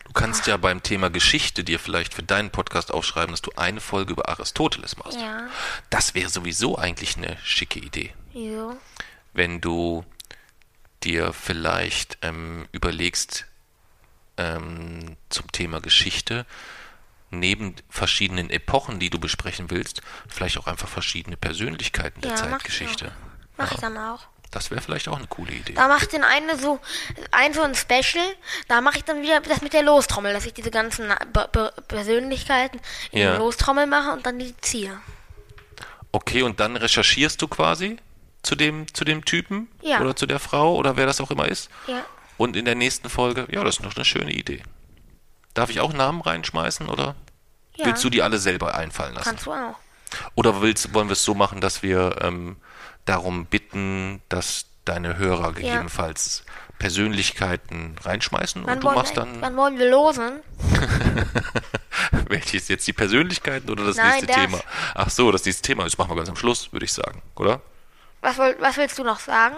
Du kannst ja beim Thema Geschichte dir vielleicht für deinen Podcast aufschreiben, dass du eine Folge über Aristoteles machst. Ja. Das wäre sowieso eigentlich eine schicke Idee. Wieso? Wenn du dir vielleicht ähm, überlegst, ähm, zum Thema Geschichte, neben verschiedenen Epochen, die du besprechen willst, vielleicht auch einfach verschiedene Persönlichkeiten der Ja, mach ich Zeitgeschichte. Mach ich dann auch. Das wäre vielleicht auch eine coole Idee. Da mache ich dann eine so, ein so ein Special, da mache ich dann wieder das mit der Lostrommel, dass ich diese ganzen Be Be Persönlichkeiten in Ja. die Lostrommel mache und dann die ziehe. Okay, und dann recherchierst du quasi zu dem, zu dem Typen Ja. oder zu der Frau oder wer das auch immer ist. Ja. Und in der nächsten Folge, ja, das ist noch eine schöne Idee. Darf ich auch Namen reinschmeißen oder Ja. willst du die alle selber einfallen lassen? Kannst du auch. Oder willst, wollen wir es so machen, dass wir ähm, darum bitten, dass deine Hörer gegebenenfalls Persönlichkeiten reinschmeißen Wann und du wollen, machst wir, dann, wann wollen wir losen? [LAUGHS] welches jetzt die Persönlichkeiten oder das Nein, nächste das. Thema? Ach so, das nächste Thema, das machen wir ganz am Schluss, würde ich sagen, oder? Was, was willst du noch sagen?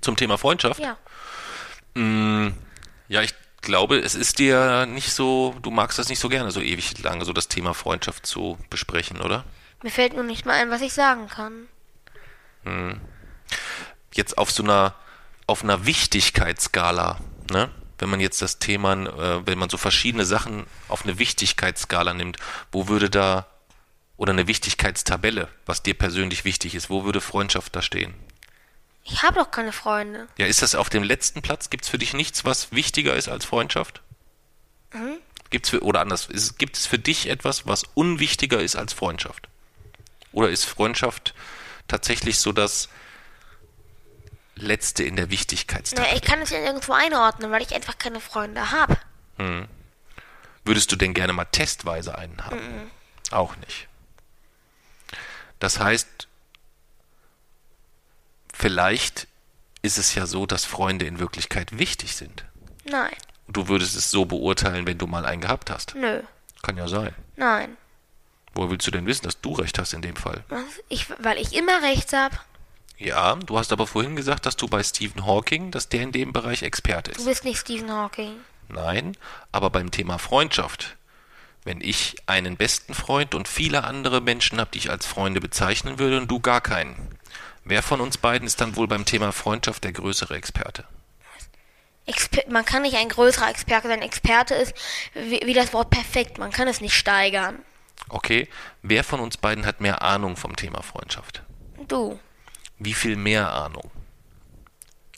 Zum Thema Freundschaft? Ja. Ja, ich glaube, es ist dir nicht so, du magst das nicht so gerne, so ewig lange so das Thema Freundschaft zu besprechen, oder? Mir fällt nur nicht mal ein, was ich sagen kann. Jetzt auf so einer, auf einer Wichtigkeitsskala, ne? Wenn man jetzt das Thema, äh, wenn man so verschiedene Sachen auf eine Wichtigkeitsskala nimmt, wo würde da, oder eine Wichtigkeitstabelle, was dir persönlich wichtig ist, wo würde Freundschaft da stehen? Ich habe doch keine Freunde. Ja, ist das auf dem letzten Platz? Gibt es für dich nichts, was wichtiger ist als Freundschaft? Gibt's für, oder anders, ist, gibt es für dich etwas, was unwichtiger ist als Freundschaft? Oder ist Freundschaft tatsächlich so das Letzte in der Na, Wichtigkeitstabelle? ich kann es ja nirgendwo einordnen, weil ich einfach keine Freunde habe. Würdest du denn gerne mal testweise einen haben? Auch nicht. Das heißt, vielleicht ist es ja so, dass Freunde in Wirklichkeit wichtig sind. Nein. Du würdest es so beurteilen, wenn du mal einen gehabt hast. Nö. Kann ja sein. Nein. Woher willst du denn wissen, dass du recht hast in dem Fall? Ich, weil ich immer recht habe. Ja, du hast aber vorhin gesagt, dass du bei Stephen Hawking, dass der in dem Bereich Experte Du ist. bist nicht Stephen Hawking. Nein, aber beim Thema Freundschaft. Wenn ich einen besten Freund und viele andere Menschen habe, die ich als Freunde bezeichnen würde und du gar keinen. Wer von uns beiden ist dann wohl beim Thema Freundschaft der größere Experte? Exper man kann nicht ein größerer Experte sein. Experte ist wie, wie das Wort perfekt. Man kann es nicht steigern. Okay, wer von uns beiden hat mehr Ahnung vom Thema Freundschaft? Du. Wie viel mehr Ahnung?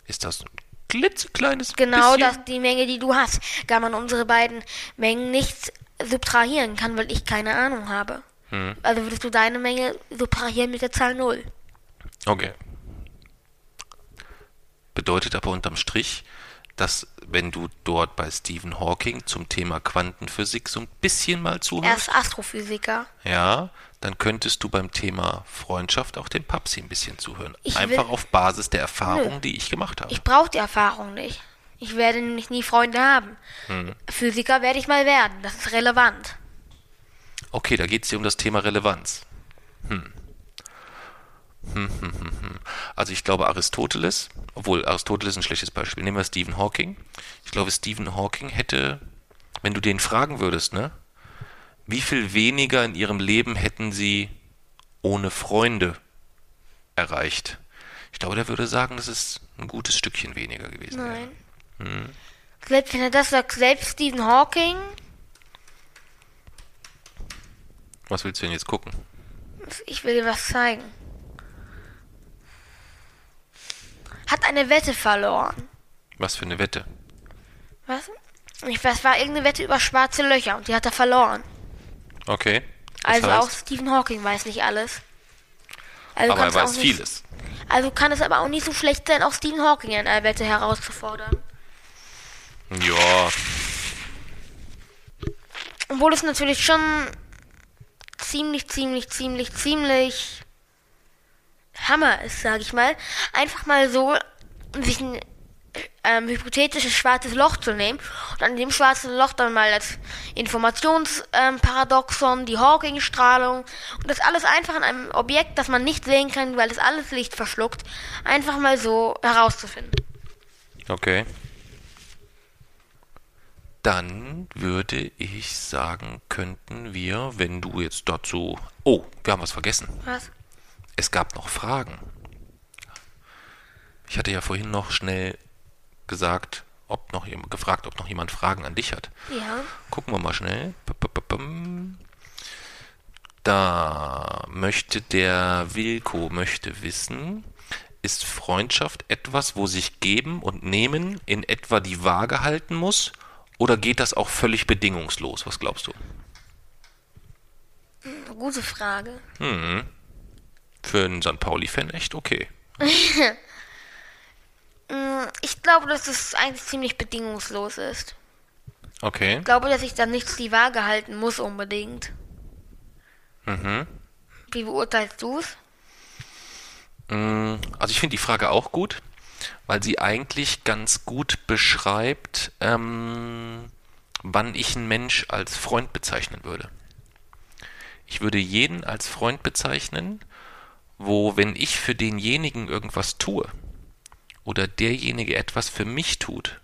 Ist das ein klitzekleines Genau bisschen? das, die Menge, die du hast. Da man unsere beiden Mengen nicht subtrahieren kann, weil ich keine Ahnung habe. Hm. Also würdest du deine Menge subtrahieren mit der Zahl 0. Okay. Bedeutet aber unterm Strich, dass wenn du dort bei Stephen Hawking zum Thema Quantenphysik so ein bisschen mal Er zuhörst, ist Astrophysiker. ja, dann könntest du beim Thema Freundschaft auch dem Papsi ein bisschen zuhören. Ich Einfach auf Basis der Erfahrung, Nö. die ich gemacht habe. Ich brauche die Erfahrung nicht. Ich werde nämlich nie Freunde haben. Hm. Physiker werde ich mal werden. Das ist relevant. Okay, da geht es hier um das Thema Relevanz. Hm. [LAUGHS] Also ich glaube Aristoteles, obwohl Aristoteles ist ein schlechtes Beispiel. Nehmen wir Stephen Hawking. Ich glaube, Stephen Hawking hätte, wenn du den fragen würdest, ne, wie viel weniger in ihrem Leben hätten sie ohne Freunde erreicht? Ich glaube, der würde sagen, das ist ein gutes Stückchen weniger gewesen. Nein. Hm. Selbst wenn er das sagt, selbst Stephen Hawking, Was willst du denn jetzt gucken? ich will dir was zeigen, hat eine Wette verloren. Was für eine Wette? Was? Ich weiß, war irgendeine Wette über schwarze Löcher und die hat er verloren. Okay. Das Also heißt, auch Stephen Hawking weiß nicht alles. Also aber er weiß nicht, vieles. Also kann es aber auch nicht so schlecht sein, auch Stephen Hawking in einer Wette herauszufordern. Ja, Obwohl es natürlich schon ziemlich, ziemlich, ziemlich, ziemlich Hammer ist, sag ich mal. Einfach mal so sich ein ähm, hypothetisches schwarzes Loch zu nehmen und an dem schwarzen Loch dann mal das Informationsparadoxon, ähm, die Hawking-Strahlung und das alles einfach an einem Objekt, das man nicht sehen kann, weil es alles Licht verschluckt, einfach mal so herauszufinden. Okay. Dann würde ich sagen, könnten wir, wenn du jetzt dazu. Oh, wir haben was vergessen. Was? Es gab noch Fragen. Ich hatte ja vorhin noch schnell gesagt, ob noch gefragt, ob noch jemand Fragen an dich hat. Ja. Gucken wir mal schnell. Da möchte der Wilko möchte wissen, ist Freundschaft etwas, wo sich geben und nehmen in etwa die Waage halten muss? Oder geht das auch völlig bedingungslos? Was glaubst du? Gute Frage. Hm. Für einen St. Pauli-Fan echt okay. [LAUGHS] Mm, ich glaube, dass es eigentlich ziemlich bedingungslos ist. Okay. Ich glaube, dass ich dann nichts die Waage halten muss unbedingt. Mhm. Wie beurteilst du es? Mm, also ich finde die Frage auch gut, weil sie eigentlich ganz gut beschreibt, ähm, wann ich einen Mensch als Freund bezeichnen würde. Ich würde jeden als Freund bezeichnen, wo, wenn ich für denjenigen irgendwas tue, oder derjenige etwas für mich tut,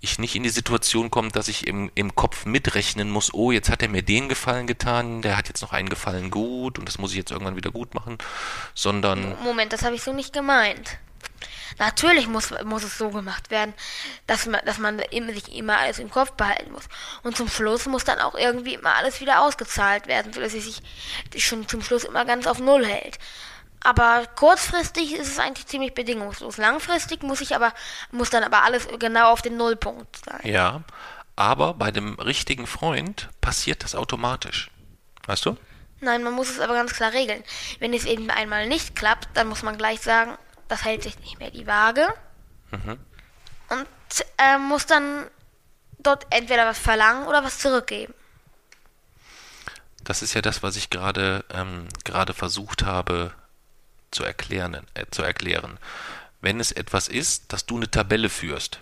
ich nicht in die Situation komme, dass ich im, im Kopf mitrechnen muss, oh, jetzt hat er mir den Gefallen getan, der hat jetzt noch einen Gefallen gut und das muss ich jetzt irgendwann wieder gut machen, sondern... Moment, das habe ich so nicht gemeint. Natürlich muss, muss es so gemacht werden, dass man, dass man sich immer alles im Kopf behalten muss. Und zum Schluss muss dann auch irgendwie immer alles wieder ausgezahlt werden, sodass es sich schon zum Schluss immer ganz auf Null hält. Aber kurzfristig ist es eigentlich ziemlich bedingungslos. Langfristig muss ich aber, muss dann aber alles genau auf den Nullpunkt sein. Ja, aber bei dem richtigen Freund passiert das automatisch. Weißt du? Nein, man muss es aber ganz klar regeln. Wenn es eben einmal nicht klappt, dann muss man gleich sagen, das hält sich nicht mehr die Waage. Mhm. Und äh, muss dann dort entweder was verlangen oder was zurückgeben. Das ist ja das, was ich gerade ähm, gerade versucht habe zu erklären, äh, zu erklären. Wenn es etwas ist, dass du eine Tabelle führst,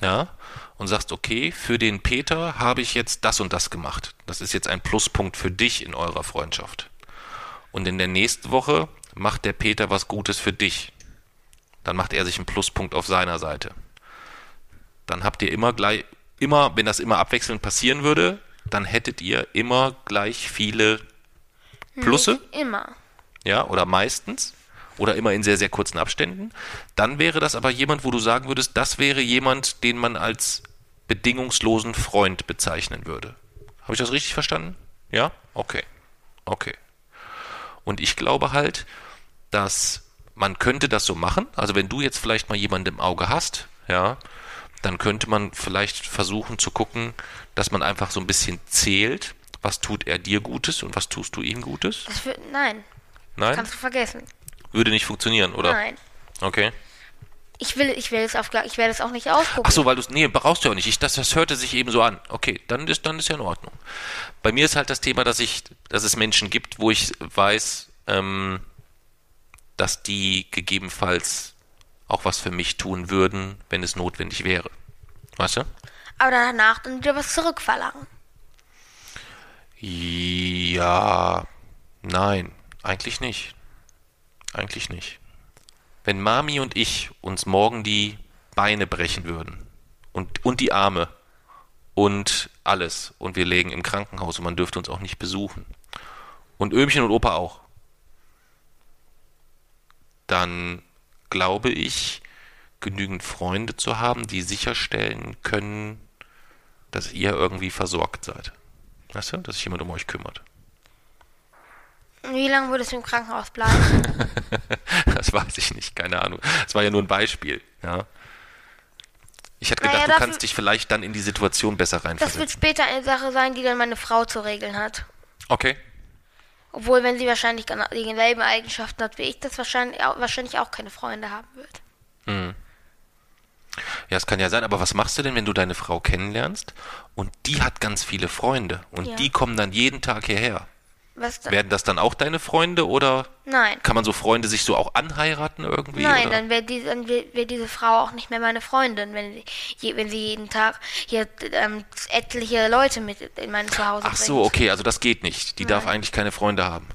ja, und sagst, okay, für den Peter habe ich jetzt das und das gemacht. Das ist jetzt ein Pluspunkt für dich in eurer Freundschaft. Und in der nächsten Woche macht der Peter was Gutes für dich. Dann macht er sich einen Pluspunkt auf seiner Seite. Dann habt ihr immer gleich, immer, wenn das immer abwechselnd passieren würde, dann hättet ihr immer gleich viele Plusse. Nicht immer. Ja, oder meistens oder immer in sehr, sehr kurzen Abständen. Dann wäre das aber jemand, wo du sagen würdest, das wäre jemand, den man als bedingungslosen Freund bezeichnen würde. Habe ich das richtig verstanden? Ja? Okay. Okay. Und ich glaube halt, dass man könnte das so machen. Also wenn du jetzt vielleicht mal jemanden im Auge hast, ja, dann könnte man vielleicht versuchen zu gucken, dass man einfach so ein bisschen zählt, was tut er dir Gutes und was tust du ihm Gutes? Wird, nein. Nein? Kannst du vergessen. Würde nicht funktionieren, oder? Nein. Okay. Ich will, ich will es auf, ich werde es auch nicht ausprobieren. Ach so, weil du es, nee, brauchst du auch nicht. Ich, das, das hörte sich eben so an. Okay, dann ist, dann ist ja in Ordnung. Bei mir ist halt das Thema, dass ich, dass es Menschen gibt, wo ich weiß, ähm, dass die gegebenenfalls auch was für mich tun würden, wenn es notwendig wäre. Weißt du? Aber danach dann wieder was zurückverlangen. Ja, nein, eigentlich nicht. Eigentlich nicht. Wenn Mami und ich uns morgen die Beine brechen würden und, und die Arme und alles und wir legen im Krankenhaus und man dürfte uns auch nicht besuchen und Ömchen und Opa auch, dann glaube ich, genügend Freunde zu haben, die sicherstellen können, dass ihr irgendwie versorgt seid. Weißt du, dass sich jemand um euch kümmert. Wie lange würdest du im Krankenhaus bleiben? [LAUGHS] das weiß ich nicht, keine Ahnung. Das war ja nur ein Beispiel, ja. Ich hätte gedacht, naja, du kannst dich vielleicht dann in die Situation besser reinversetzen. Das wird später eine Sache sein, die dann meine Frau zu regeln hat. Okay. Obwohl, wenn sie wahrscheinlich dieselben Eigenschaften hat wie ich, das wahrscheinlich auch, wahrscheinlich auch keine Freunde haben wird. Hm. Ja, es kann ja sein, aber was machst du denn, wenn du deine Frau kennenlernst und die hat ganz viele Freunde und Ja. die kommen dann jeden Tag hierher? Was? Werden das dann auch deine Freunde oder Nein. kann man so Freunde sich so auch anheiraten irgendwie? Nein, oder? dann wäre die, dann wär, wär diese Frau auch nicht mehr meine Freundin, wenn, sie- je, wenn sie jeden Tag hier ähm, etliche Leute mit in mein Zuhause Ach so, bringt. okay, also das geht nicht. Die darf eigentlich keine Freunde haben.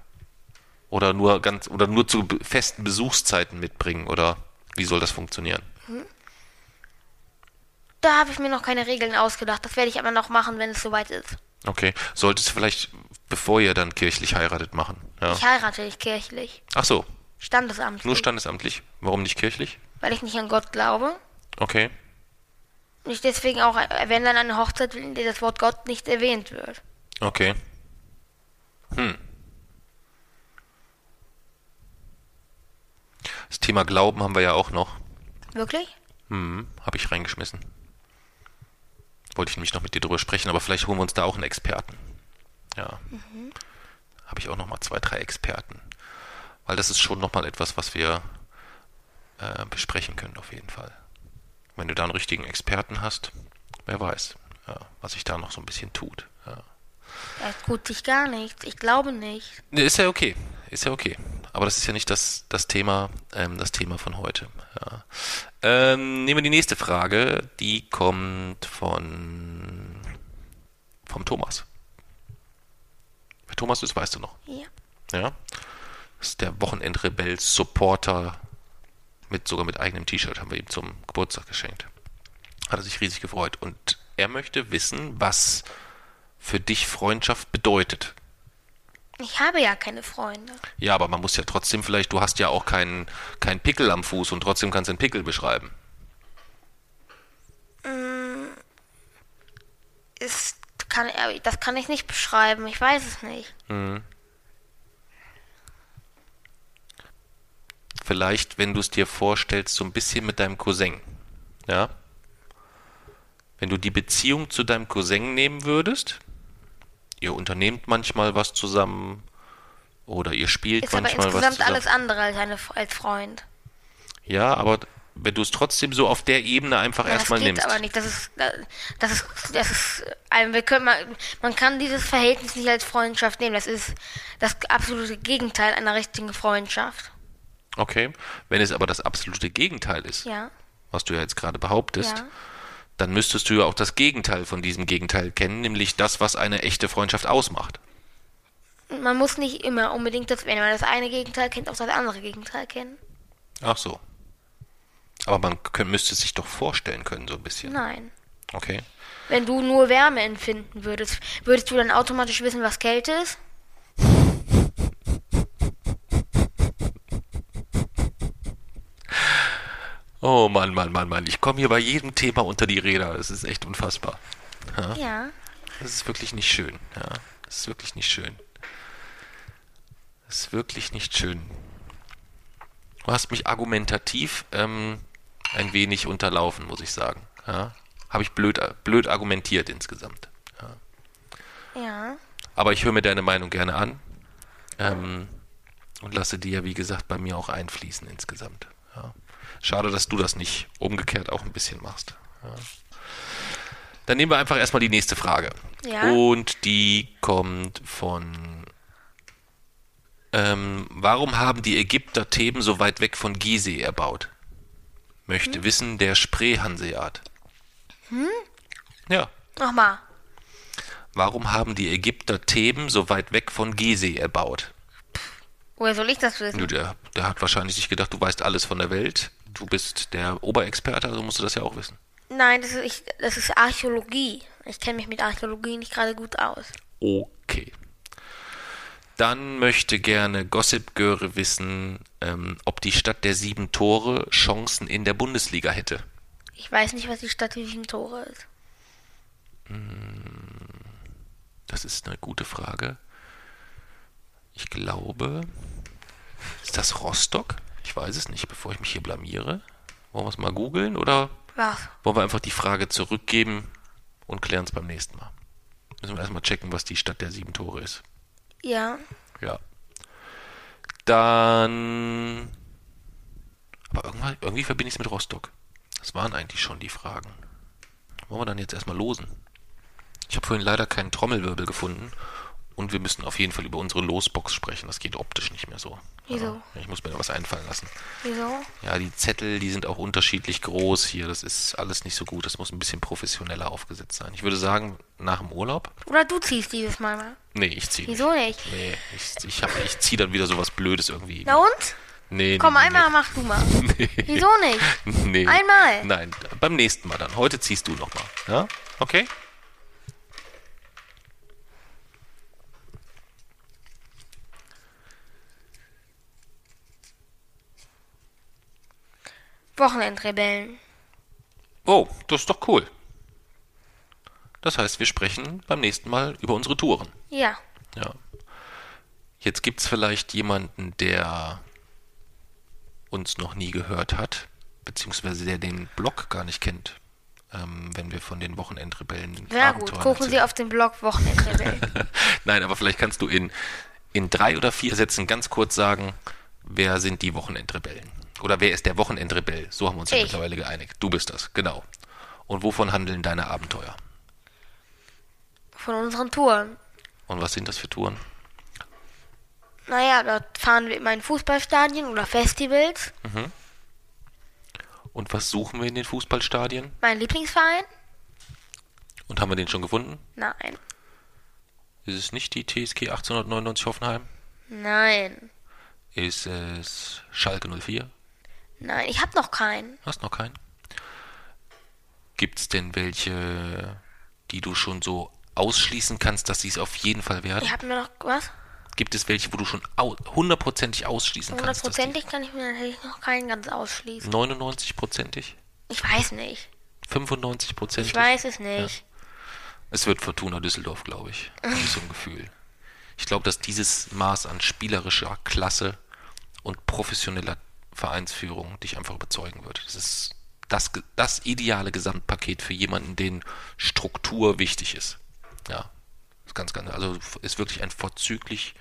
Oder nur ganz oder nur zu festen Besuchszeiten mitbringen oder wie soll das funktionieren? Da habe ich mir noch keine Regeln ausgedacht. Das werde ich aber noch machen, wenn es soweit ist. Okay, solltest du vielleicht bevor ihr dann kirchlich heiratet machen. Ja. Ich heirate nicht kirchlich. Ach so, Standesamtlich. nur standesamtlich. Warum nicht kirchlich? weil ich nicht an Gott glaube. Okay. Nicht deswegen auch, wenn dann eine Hochzeit, in der das Wort Gott nicht erwähnt wird. Okay. Hm. Das Thema Glauben haben wir ja auch noch. Wirklich? Hm, habe ich reingeschmissen. Wollte ich nämlich noch mit dir drüber sprechen, aber vielleicht holen wir uns da auch einen Experten. Ja. Habe ich auch noch mal zwei, drei Experten. Weil das ist schon noch mal etwas, was wir äh, besprechen können auf jeden Fall. Wenn du da einen richtigen Experten hast, wer weiß, ja, was sich da noch so ein bisschen tut. Ja. Ja, tut sich gar nichts. Ich glaube nicht. Nee, ist ja okay. Ist ja okay. Aber das ist ja nicht das, das Thema, ähm, das Thema von heute. Ja. Ähm, nehmen wir die nächste Frage. Die kommt von vom Thomas. Thomas ist, weißt du noch. Ja. Ja. Das ist der Wochenendrebell-Supporter mit sogar mit eigenem T-Shirt haben wir ihm zum Geburtstag geschenkt. Hat er sich riesig gefreut. Und er möchte wissen, was für dich Freundschaft bedeutet. Ich habe ja keine Freunde. Ja, aber man muss ja trotzdem vielleicht, du hast ja auch keinen keinen Pickel am Fuß und trotzdem kannst du einen Pickel beschreiben. Ist, kann, das kann ich nicht beschreiben. Ich weiß es nicht. Vielleicht, wenn du es dir vorstellst, so ein bisschen mit deinem Cousin. Ja? Wenn du die Beziehung zu deinem Cousin nehmen würdest, ihr unternehmt manchmal was zusammen oder ihr spielt Ist aber manchmal was insgesamt zusammen. alles andere als, eine, als Freund. Ja, aber wenn du es trotzdem so auf der Ebene einfach Ja, das erstmal geht nimmst. aber nicht. Das ist, das ist, das ist, also wir können mal, man kann dieses Verhältnis nicht als Freundschaft nehmen. Das ist das absolute Gegenteil einer richtigen Freundschaft. Okay. Wenn es aber das absolute Gegenteil ist, Ja, was du ja jetzt gerade behauptest, ja. dann müsstest du ja auch das Gegenteil von diesem Gegenteil kennen, nämlich das, was eine echte Freundschaft ausmacht. Man muss nicht immer unbedingt das, wenn man das eine Gegenteil kennt, auch das andere Gegenteil kennen. Ach so. Aber man könnt, müsste sich doch vorstellen können, so ein bisschen. Nein. Okay. Wenn du nur Wärme empfinden würdest, würdest du dann automatisch wissen, was Kälte ist? Oh Mann, Mann, Mann, Mann. Ich komme hier bei jedem Thema unter die Räder. Das ist echt unfassbar. Ja. Ja. Das ist wirklich nicht schön. Ja. Das ist wirklich nicht schön. Das ist wirklich nicht schön. Du hast mich argumentativ ähm, ein wenig unterlaufen, muss ich sagen. Ja. Habe ich blöd, blöd argumentiert insgesamt. Ja. Ja. Aber ich höre mir deine Meinung gerne an ähm, und lasse die ja, wie gesagt, bei mir auch einfließen insgesamt. Ja. Schade, dass du das nicht umgekehrt auch ein bisschen machst. Ja. Dann nehmen wir einfach erstmal die nächste Frage. Ja. Und die kommt von ähm, warum haben die Ägypter Theben so weit weg von Gizeh erbaut? Möchte wissen der Spree-Hanseat. Ja. Nochmal. Warum haben die Ägypter Theben so weit weg von Gizeh erbaut? Woher soll ich das wissen? Der, der hat wahrscheinlich sich gedacht, du weißt alles von der Welt. Du bist der Oberexperte, also musst du das ja auch wissen. Nein, das ist, ich, das ist Archäologie. Ich kenne mich mit Archäologie nicht gerade gut aus. Okay. Dann möchte gerne Gossip Göre wissen, ähm, ob die Stadt der sieben Tore Chancen in der Bundesliga hätte. Ich weiß nicht, was die Stadt der sieben Tore ist. Das ist eine gute Frage. Ich glaube, ist das Rostock? Ich weiß es nicht, bevor ich mich hier blamiere. Wollen wir es mal googeln oder Was? wollen wir einfach die Frage zurückgeben und klären es beim nächsten Mal? Müssen wir erstmal checken, was die Stadt der sieben Tore ist. Ja. Ja. Dann. Aber irgendwie, verbinde ich es mit Rostock. Das waren eigentlich schon die Fragen. Wollen wir dann jetzt erstmal losen? Ich habe vorhin leider keinen Trommelwirbel gefunden Und wir müssen auf jeden Fall über unsere Losbox sprechen. Das geht optisch nicht mehr so. Wieso? Ja, ich muss mir da was einfallen lassen. Wieso? Ja, die Zettel, die sind auch unterschiedlich groß hier. Das ist alles nicht so gut. Das muss ein bisschen professioneller aufgesetzt sein. Ich würde sagen, nach dem Urlaub. Oder du ziehst dieses Mal mal. Nee, ich ziehe. Wieso nicht? Nee, ich, ich, hab- ich ziehe dann wieder sowas Blödes irgendwie. Na und? Nee, Komm, nee, nee, einmal mach du mal. [LAUGHS] Wieso nicht? Nee. Einmal. Nein, beim nächsten Mal dann. Heute ziehst du nochmal. Ja? Okay? Wochenendrebellen. Oh, das ist doch cool. Das heißt, wir sprechen beim nächsten Mal über unsere Touren. Ja. Ja. Jetzt gibt's vielleicht jemanden, der uns noch nie gehört hat, beziehungsweise der den Blog gar nicht kennt, ähm, wenn wir von den Wochenendrebellen Sehr gut. Gucken Sie erzählen. auf den Blog Wochenendrebellen. [LAUGHS] Nein, aber vielleicht kannst du in, in drei oder vier Sätzen ganz kurz sagen, wer sind die Wochenendrebellen? Oder wer ist der Wochenendrebell? So haben wir uns ja Ich. mittlerweile geeinigt. Du bist das, genau. Und wovon handeln deine Abenteuer? Von unseren Touren. Und was sind das für Touren? Naja, dort fahren wir immer in Fußballstadien oder Festivals. Und was suchen wir in den Fußballstadien? Mein Lieblingsverein? Und haben wir den schon gefunden? Nein. Ist es nicht die TSG 1899 Hoffenheim? Nein. Ist es Schalke 04? Nein, ich hab noch keinen. Hast noch keinen? Gibt es denn welche, die du schon so ausschließen kannst, dass sie es auf jeden Fall werden? Ich hab mir noch was? Gibt es welche, wo du schon au hundertprozentig ausschließen kannst? Hundertprozentig kann ich mir natürlich noch keinen ganz ausschließen. 99-prozentig? Ich weiß nicht. 95-prozentig? Ich weiß es nicht. Es wird Fortuna Düsseldorf, glaube ich. Habe ich so ein Gefühl. Ich glaube, dass dieses Maß an spielerischer Klasse und professioneller Vereinsführung dich einfach überzeugen wird. Das ist das, das ideale Gesamtpaket für jemanden, den Struktur wichtig ist. Ja, ist ganz, ganz, also ist wirklich ein vorzüglich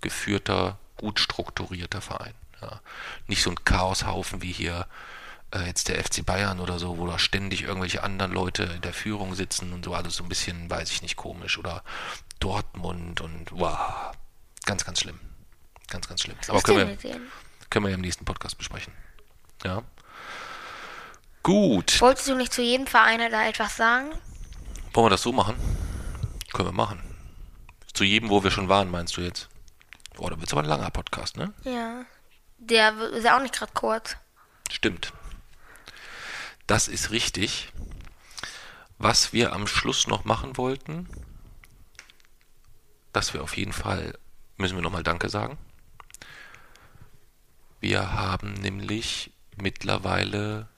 geführter, gut strukturierter Verein. Ja. Nicht so ein Chaoshaufen wie hier äh, jetzt der FC Bayern oder so, wo da ständig irgendwelche anderen Leute in der Führung sitzen und so alles so ein bisschen, weiß ich nicht, komisch. Oder Dortmund und wow, ganz, ganz schlimm. Ganz, ganz schlimm. Aber können wir, denen? Können wir ja im nächsten Podcast besprechen. Ja. Gut. Wolltest du nicht zu jedem Verein da etwas sagen? Wollen wir das so machen? Können wir machen. Zu jedem, wo wir schon waren, meinst du jetzt? Oh, da wird's aber ein langer Podcast, ne? Ja. Der ist ja auch nicht gerade kurz. Stimmt. Das ist richtig. Was wir am Schluss noch machen wollten, dass wir auf jeden Fall, müssen wir nochmal Danke sagen. Wir haben nämlich mittlerweile,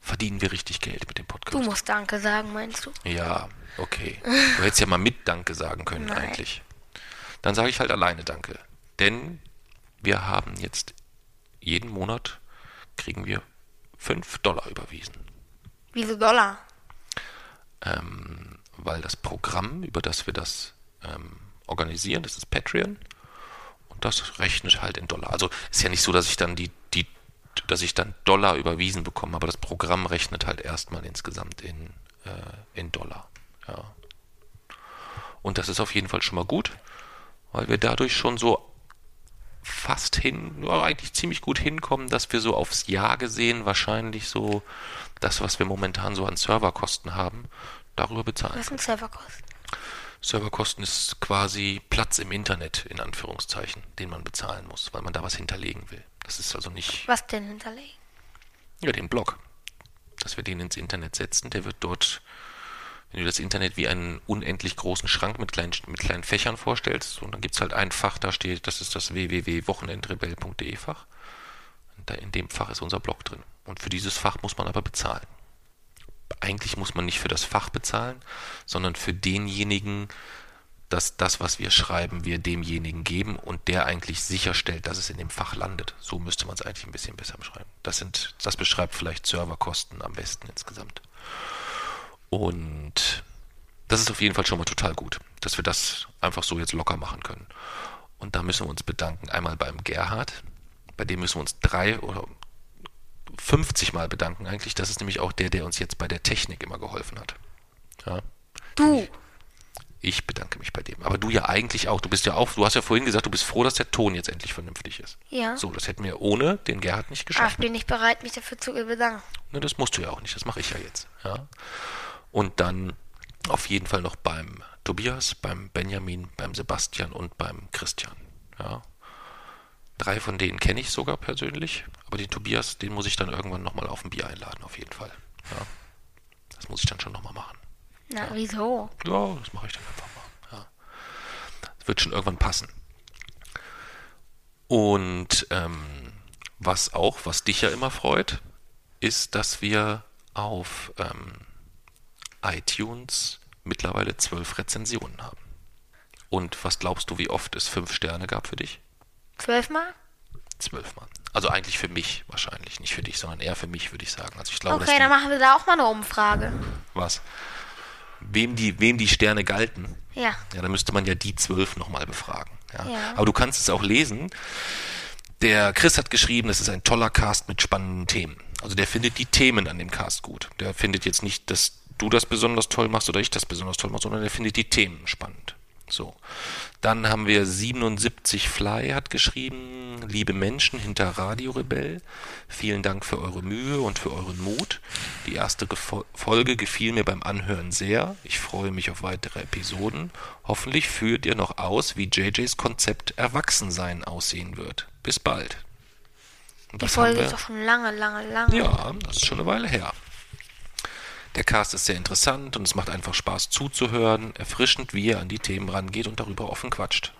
verdienen wir richtig Geld mit dem Podcast. Du musst Danke sagen, meinst du? Ja, okay. Du hättest ja mal mit Danke sagen können Nein. eigentlich. Dann sage ich halt alleine Danke. Denn wir haben jetzt jeden Monat kriegen wir 5 Dollar überwiesen. Wieso Dollar? Ähm, weil das Programm, über das wir das ähm, organisieren, das ist Patreon. Und das rechnet halt in Dollar. Also ist ja nicht so, dass ich dann die, die dass ich dann Dollar überwiesen bekomme, aber das Programm rechnet halt erstmal insgesamt in, äh, in Dollar. Ja. Und das ist auf jeden Fall schon mal gut, weil wir dadurch schon so fast hin, ja, eigentlich ziemlich gut hinkommen, dass wir so aufs Jahr gesehen wahrscheinlich so das, was wir momentan so an Serverkosten haben, darüber bezahlen. Was sind Serverkosten? Serverkosten ist quasi Platz im Internet, in Anführungszeichen, den man bezahlen muss, weil man da was hinterlegen will. Das ist also nicht Was denn hinterlegen? ja, den Blog. Dass wir den ins Internet setzen, der wird dort, wenn du das Internet wie einen unendlich großen Schrank mit kleinen, mit kleinen Fächern vorstellst, und dann gibt's halt ein Fach, da steht, das ist das www.wochenendrebell.de Fach. In dem Fach ist unser Blog drin. Und für dieses Fach muss man aber bezahlen. Eigentlich muss man nicht für das Fach bezahlen, sondern für denjenigen, dass das, was wir schreiben, wir demjenigen geben und der eigentlich sicherstellt, dass es in dem Fach landet. So müsste man es eigentlich ein bisschen besser beschreiben. Das sind, das beschreibt vielleicht Serverkosten am besten insgesamt. Und das ist auf jeden Fall schon mal total gut, dass wir das einfach so jetzt locker machen können. Und da müssen wir uns bedanken. Einmal beim Gerhard, bei dem müssen wir uns drei oder 50 Mal bedanken eigentlich. Das ist nämlich auch der, der uns jetzt bei der Technik immer geholfen hat. Ja. Du. Ich bedanke mich bei dem. Aber du ja eigentlich auch. Du bist ja auch, du hast ja vorhin gesagt, du bist froh, dass der Ton jetzt endlich vernünftig ist. Ja. So, das hätten wir ohne den Gerhard nicht geschafft. ich bin nicht bereit, mich dafür zu bedanken. Ne, das musst du ja auch nicht, das mache ich ja jetzt. Ja. Und dann auf jeden Fall noch beim Tobias, beim Benjamin, beim Sebastian und beim Christian. Ja. Drei von denen kenne ich sogar persönlich, aber den Tobias, den muss ich dann irgendwann nochmal auf ein Bier einladen, auf jeden Fall. Ja. Das muss ich dann schon nochmal machen. Na, wieso? Ja, das mache ich dann einfach mal. Ja. Das wird schon irgendwann passen. Und ähm, was auch, was dich ja immer freut, ist, dass wir auf ähm, iTunes mittlerweile zwölf Rezensionen haben. Und was glaubst du, wie oft es fünf Sterne gab für dich? Zwölfmal? Zwölfmal. Also eigentlich für mich wahrscheinlich, nicht für dich, sondern eher für mich, würde ich sagen. Also ich glaube, Okay, dann machen wir da auch mal eine Umfrage. was? Wem die, wem die Sterne galten, Ja. Ja, dann müsste man ja die zwölf nochmal befragen. Ja. Ja. Aber du kannst es auch lesen. Der Chris hat geschrieben, das ist ein toller Cast mit spannenden Themen. Also der findet die Themen an dem Cast gut. Der findet jetzt nicht, dass du das besonders toll machst oder ich das besonders toll mache, sondern der findet die Themen spannend. So. Dann haben wir 77 Fly hat geschrieben, liebe Menschen hinter Radio Rebell, vielen Dank für eure Mühe und für euren Mut. Die erste Gefo- Folge gefiel mir beim Anhören sehr. Ich freue mich auf weitere Episoden. Hoffentlich führt ihr noch aus, wie JJs Konzept Erwachsensein aussehen wird. Bis bald. Und Die Folge ist doch schon lange, lange, lange. Ja, das ist schon eine Weile her. Der Cast ist sehr interessant und es macht einfach Spaß zuzuhören, erfrischend, wie er an die Themen rangeht und darüber offen quatscht.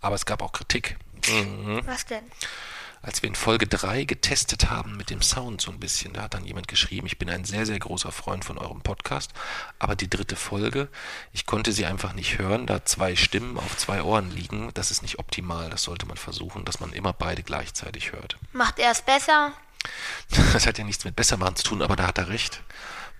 Aber es gab auch Kritik. Mhm. Was denn? Als wir in Folge 3 getestet haben mit dem Sound so ein bisschen, da hat dann jemand geschrieben, ich bin ein sehr, sehr großer Freund von eurem Podcast, aber die dritte Folge, ich konnte sie einfach nicht hören, da zwei Stimmen auf zwei Ohren liegen, das ist nicht optimal, das sollte man versuchen, dass man immer beide gleichzeitig hört. Macht er es besser? [LAUGHS] Das hat ja nichts mit Bessermachen zu tun, aber da hat er recht.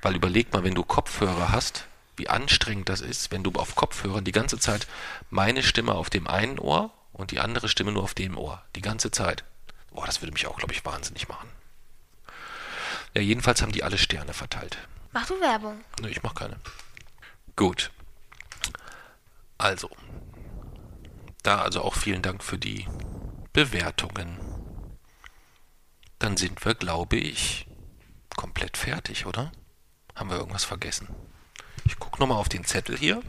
Weil überleg mal, wenn du Kopfhörer hast, wie anstrengend das ist, wenn du auf Kopfhörern die ganze Zeit meine Stimme auf dem einen Ohr und die andere Stimme nur auf dem Ohr. Die ganze Zeit. Boah, das würde mich auch, glaube ich, wahnsinnig machen. Ja, jedenfalls haben die alle Sterne verteilt. Mach du Werbung. Ne, ich mache keine. Gut. Also. Da also auch vielen Dank für die Bewertungen. Dann sind wir, glaube ich, komplett fertig, oder? Haben wir irgendwas vergessen? Ich gucke nochmal auf den Zettel hier.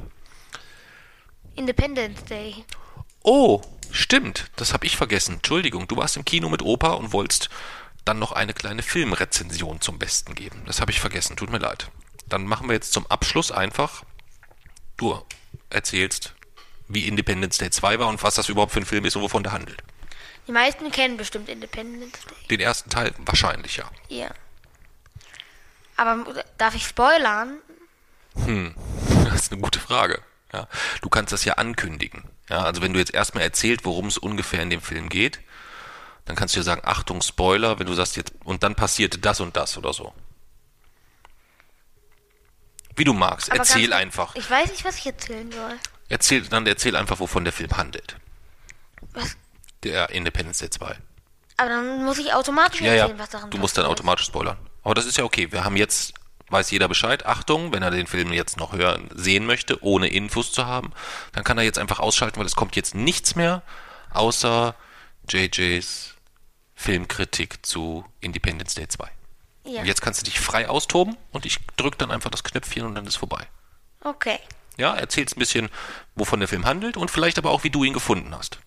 Independence Day. Oh, stimmt, das habe ich vergessen. Entschuldigung, du warst im Kino mit Opa und wolltest dann noch eine kleine Filmrezension zum Besten geben. Das habe ich vergessen, tut mir leid. Dann machen wir jetzt zum Abschluss einfach, du erzählst, wie Independence Day 2 war und was das überhaupt für ein Film ist und wovon der handelt. Die meisten kennen bestimmt Independence Day. Den ersten Teil wahrscheinlich, ja. Ja. Aber darf ich spoilern? [LAUGHS] Das ist eine gute Frage. Ja, du kannst das ja ankündigen. Ja, also wenn du jetzt erstmal erzählt, worum es ungefähr in dem Film geht, dann kannst du ja sagen, Achtung, Spoiler, wenn du sagst jetzt, und dann passierte das und das oder so. Wie du magst, Aber erzähl einfach. Ich weiß nicht, was ich erzählen soll. Erzähl, dann erzähl einfach, wovon der Film handelt. Was? Der Independence Day 2. Aber dann muss ich automatisch Ja, ja, erzählen, was darin du musst dann automatisch spoilern. Aber das ist ja okay. Wir haben jetzt, weiß jeder Bescheid, Achtung, wenn er den Film jetzt noch hören, sehen möchte, ohne Infos zu haben, dann kann er jetzt einfach ausschalten, weil es kommt jetzt nichts mehr, außer JJs Filmkritik zu Independence Day 2. Ja. Und jetzt kannst du dich frei austoben und ich drück dann einfach das Knöpfchen und dann ist vorbei. Okay. Ja, erzählst ein bisschen, wovon der Film handelt und vielleicht aber auch, wie du ihn gefunden hast.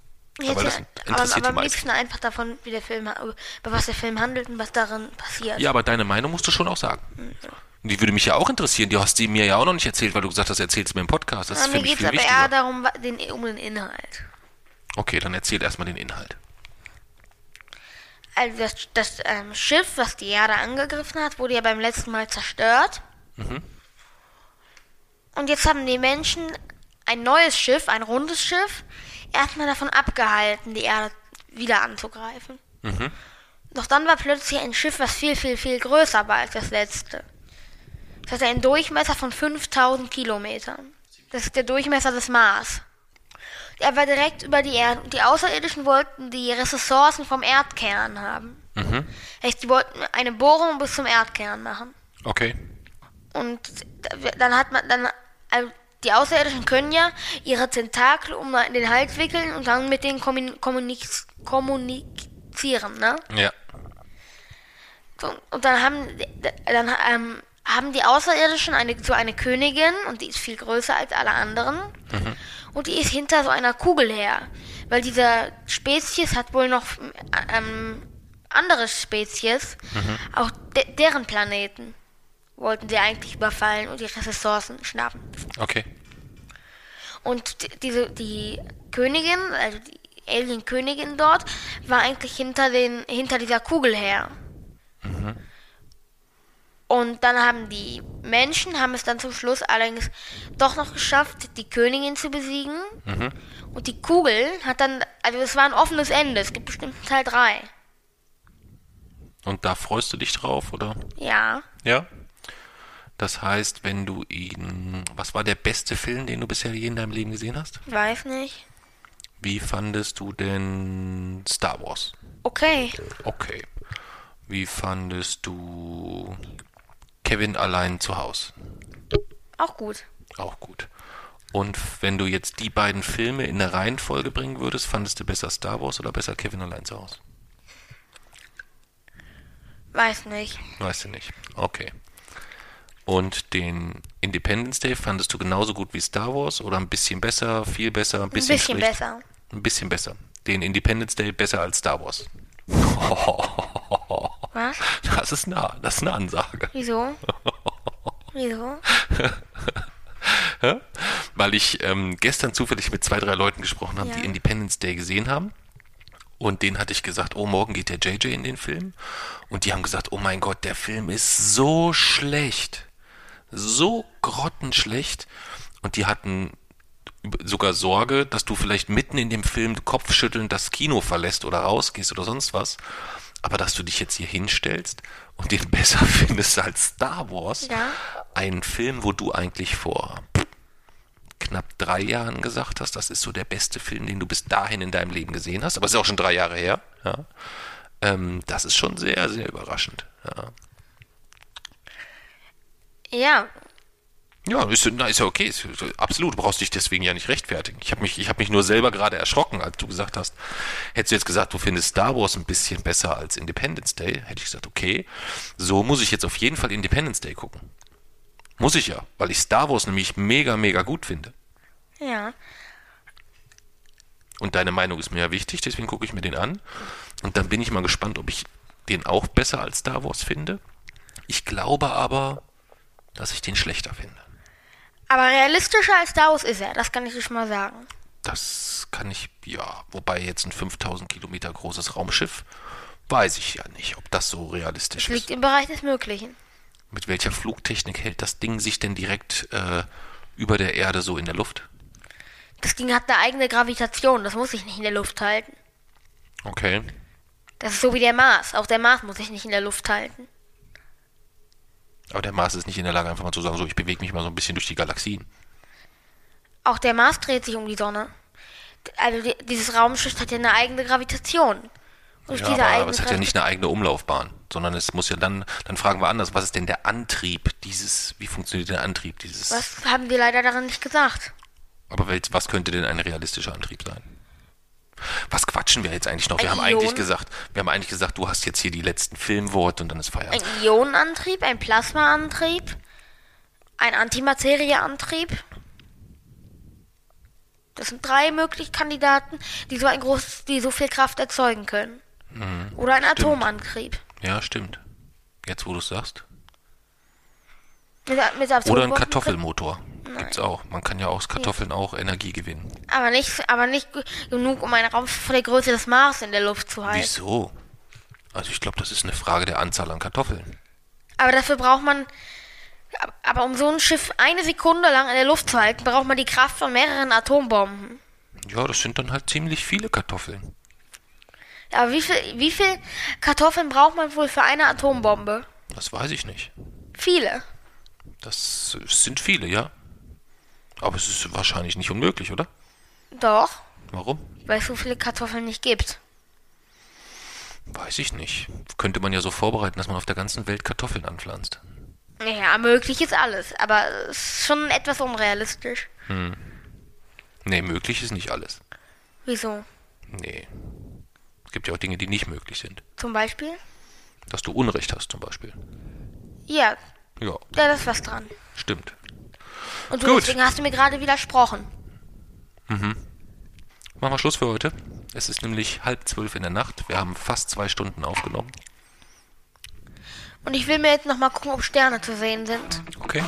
Ja, weil das interessiert aber, aber am liebsten einfach davon, wie der Film, über was der Film handelt und was darin passiert. Ja, aber deine Meinung musst du schon auch sagen. Und die würde mich ja auch interessieren. Die hast du mir ja auch noch nicht erzählt, weil du gesagt hast, erzählst du mir im Podcast. Das Aber ist für mir mich geht es viel aber wichtiger. eher darum, den, um den Inhalt. Okay, dann erzähl erstmal den Inhalt. Also das, das ähm, Schiff, was die Erde angegriffen hat, wurde ja beim letzten Mal zerstört. Mhm. Und jetzt haben die Menschen ein neues Schiff, ein rundes Schiff, erstmal davon abgehalten, die Erde wieder anzugreifen. Mhm. Doch dann war plötzlich ein Schiff, was viel, viel, viel größer war als das letzte. Das hatte einen Durchmesser von 5000 Kilometern. Das ist der Durchmesser des Mars. Er war direkt über die Erde und die Außerirdischen wollten die Ressourcen vom Erdkern haben. Mhm. Heißt, die wollten eine Bohrung bis zum Erdkern machen. Okay. Und dann hat man dann, also die Außerirdischen können ja ihre Tentakel um den Hals wickeln und dann mit denen kommunik kommunizieren, ne? Ja. Und dann haben, dann ähm, haben die Außerirdischen eine, so eine Königin und die ist viel größer als alle anderen. Mhm. Und die ist hinter so einer Kugel her. Weil diese Spezies hat wohl noch ähm, andere Spezies, mhm. auch de deren Planeten wollten sie eigentlich überfallen und ihre Ressourcen schnappen. Okay. Und diese, die Königin, also die Alien-Königin dort, war eigentlich hinter, den, hinter dieser Kugel her. Mhm. Und dann haben die Menschen, haben es dann zum Schluss allerdings doch noch geschafft, die Königin zu besiegen. Mhm. Und die Kugel hat dann, also es war ein offenes Ende, es gibt bestimmt Teil 3. Und da freust du dich drauf, oder? Ja. Ja? Das heißt, wenn du ihn. Was war der beste Film, den du bisher je in deinem Leben gesehen hast? Weiß nicht. Wie fandest du denn Star Wars? Okay. Okay. Wie fandest du Kevin allein zu Hause? Auch gut. Auch gut. Und wenn du jetzt die beiden Filme in der Reihenfolge bringen würdest, fandest du besser Star Wars oder besser Kevin allein zu Hause? Weiß nicht. Weißt du nicht. Okay. Und den Independence Day fandest du genauso gut wie Star Wars oder ein bisschen besser, viel besser, ein bisschen, ein bisschen besser. Ein bisschen besser. Den Independence Day besser als Star Wars. [LAUGHS] Was? Das ist eine, das ist eine Ansage. Wieso? Wieso? [LAUGHS] Weil ich ähm, gestern zufällig mit zwei, drei Leuten gesprochen habe, ja. die Independence Day gesehen haben. Und denen hatte ich gesagt, oh, morgen geht der JJ in den Film. Und die haben gesagt, oh mein Gott, der Film ist so schlecht so grottenschlecht und die hatten sogar Sorge, dass du vielleicht mitten in dem Film kopfschüttelnd das Kino verlässt oder rausgehst oder sonst was. Aber dass du dich jetzt hier hinstellst und den [LAUGHS] besser findest als Star Wars, ja. ein Film, wo du eigentlich vor knapp drei Jahren gesagt hast, das ist so der beste Film, den du bis dahin in deinem Leben gesehen hast, aber es ist auch schon drei Jahre her. Ja. Ähm, das ist schon sehr, sehr überraschend. Ja. Ja. Ja, ist, na, ist ja okay. Ist, absolut, du brauchst dich deswegen ja nicht rechtfertigen. Ich habe mich, hab mich nur selber gerade erschrocken, als du gesagt hast, hättest du jetzt gesagt, du findest Star Wars ein bisschen besser als Independence Day, hätte ich gesagt, okay, so muss ich jetzt auf jeden Fall Independence Day gucken. Muss ich ja, weil ich Star Wars nämlich mega, mega gut finde. Ja. Und deine Meinung ist mir ja wichtig, deswegen gucke ich mir den an. Und dann bin ich mal gespannt, ob ich den auch besser als Star Wars finde. Ich glaube aber, dass ich den schlechter finde. Aber realistischer als Star Wars ist er, das kann ich dir schon mal sagen. Das kann ich, ja, wobei jetzt ein 5000 Kilometer großes Raumschiff, weiß ich ja nicht, ob das so realistisch das liegt ist. Liegt im Bereich des Möglichen. Mit welcher Flugtechnik hält das Ding sich denn direkt äh, über der Erde so in der Luft? Das Ding hat eine eigene Gravitation, das muss sich nicht in der Luft halten. Okay. Das ist so wie der Mars, auch der Mars muss sich nicht in der Luft halten. Aber der Mars ist nicht in der Lage, einfach mal zu sagen, so, ich bewege mich mal so ein bisschen durch die Galaxien. Auch der Mars dreht sich um die Sonne. Also die, dieses Raumschiff hat ja eine eigene Gravitation. ja, aber, aber es hat ja nicht eine eigene Umlaufbahn, sondern es muss ja dann, dann fragen wir anders, was ist denn der Antrieb dieses, wie funktioniert der Antrieb dieses? Was haben wir leider darin nicht gesagt. Aber was könnte denn ein realistischer Antrieb sein? Was quatschen wir jetzt eigentlich noch? Ein wir haben Ion eigentlich gesagt, wir haben eigentlich gesagt, du hast jetzt hier die letzten Filmworte und dann ist Feierabend. Ein Ionenantrieb, ein Plasmaantrieb, ein Antimaterieantrieb. Das sind drei mögliche Kandidaten, die so ein großes, die so viel Kraft erzeugen können. Mhm, Oder ein stimmt. Atomantrieb. Ja, stimmt. Jetzt, wo du es sagst. Mit, mit Oder ein Kartoffelmotor. Gibt's auch. Man kann ja aus Kartoffeln auch Energie gewinnen. Aber nicht, aber nicht genug, um einen Raum von der Größe des Mars in der Luft zu halten. Wieso? Also ich glaube, das ist eine Frage der Anzahl an Kartoffeln. Aber dafür braucht man. Aber um so ein Schiff eine Sekunde lang in der Luft zu halten, braucht man die Kraft von mehreren Atombomben. Ja, das sind dann halt ziemlich viele Kartoffeln. Ja, aber wie viel, wie viel Kartoffeln braucht man wohl für eine Atombombe? Das weiß ich nicht. Viele. Das sind viele, ja. Aber es ist wahrscheinlich nicht unmöglich, oder? Doch. Warum? Weil es so viele Kartoffeln nicht gibt. Weiß ich nicht. Könnte man ja so vorbereiten, dass man auf der ganzen Welt Kartoffeln anpflanzt. Ja, möglich ist alles, aber es ist schon etwas unrealistisch. Nee, möglich ist nicht alles. Wieso? Nee. Es gibt ja auch Dinge, die nicht möglich sind. Zum Beispiel? Dass du Unrecht hast zum Beispiel. Ja, Ja, ja, da ist was dran. stimmt. Und du, Gut. deswegen hast du mir gerade widersprochen. Machen wir Schluss für heute. Es ist nämlich halb zwölf in der Nacht. Wir haben fast zwei Stunden aufgenommen. Und ich will mir jetzt nochmal gucken, ob Sterne zu sehen sind. Okay.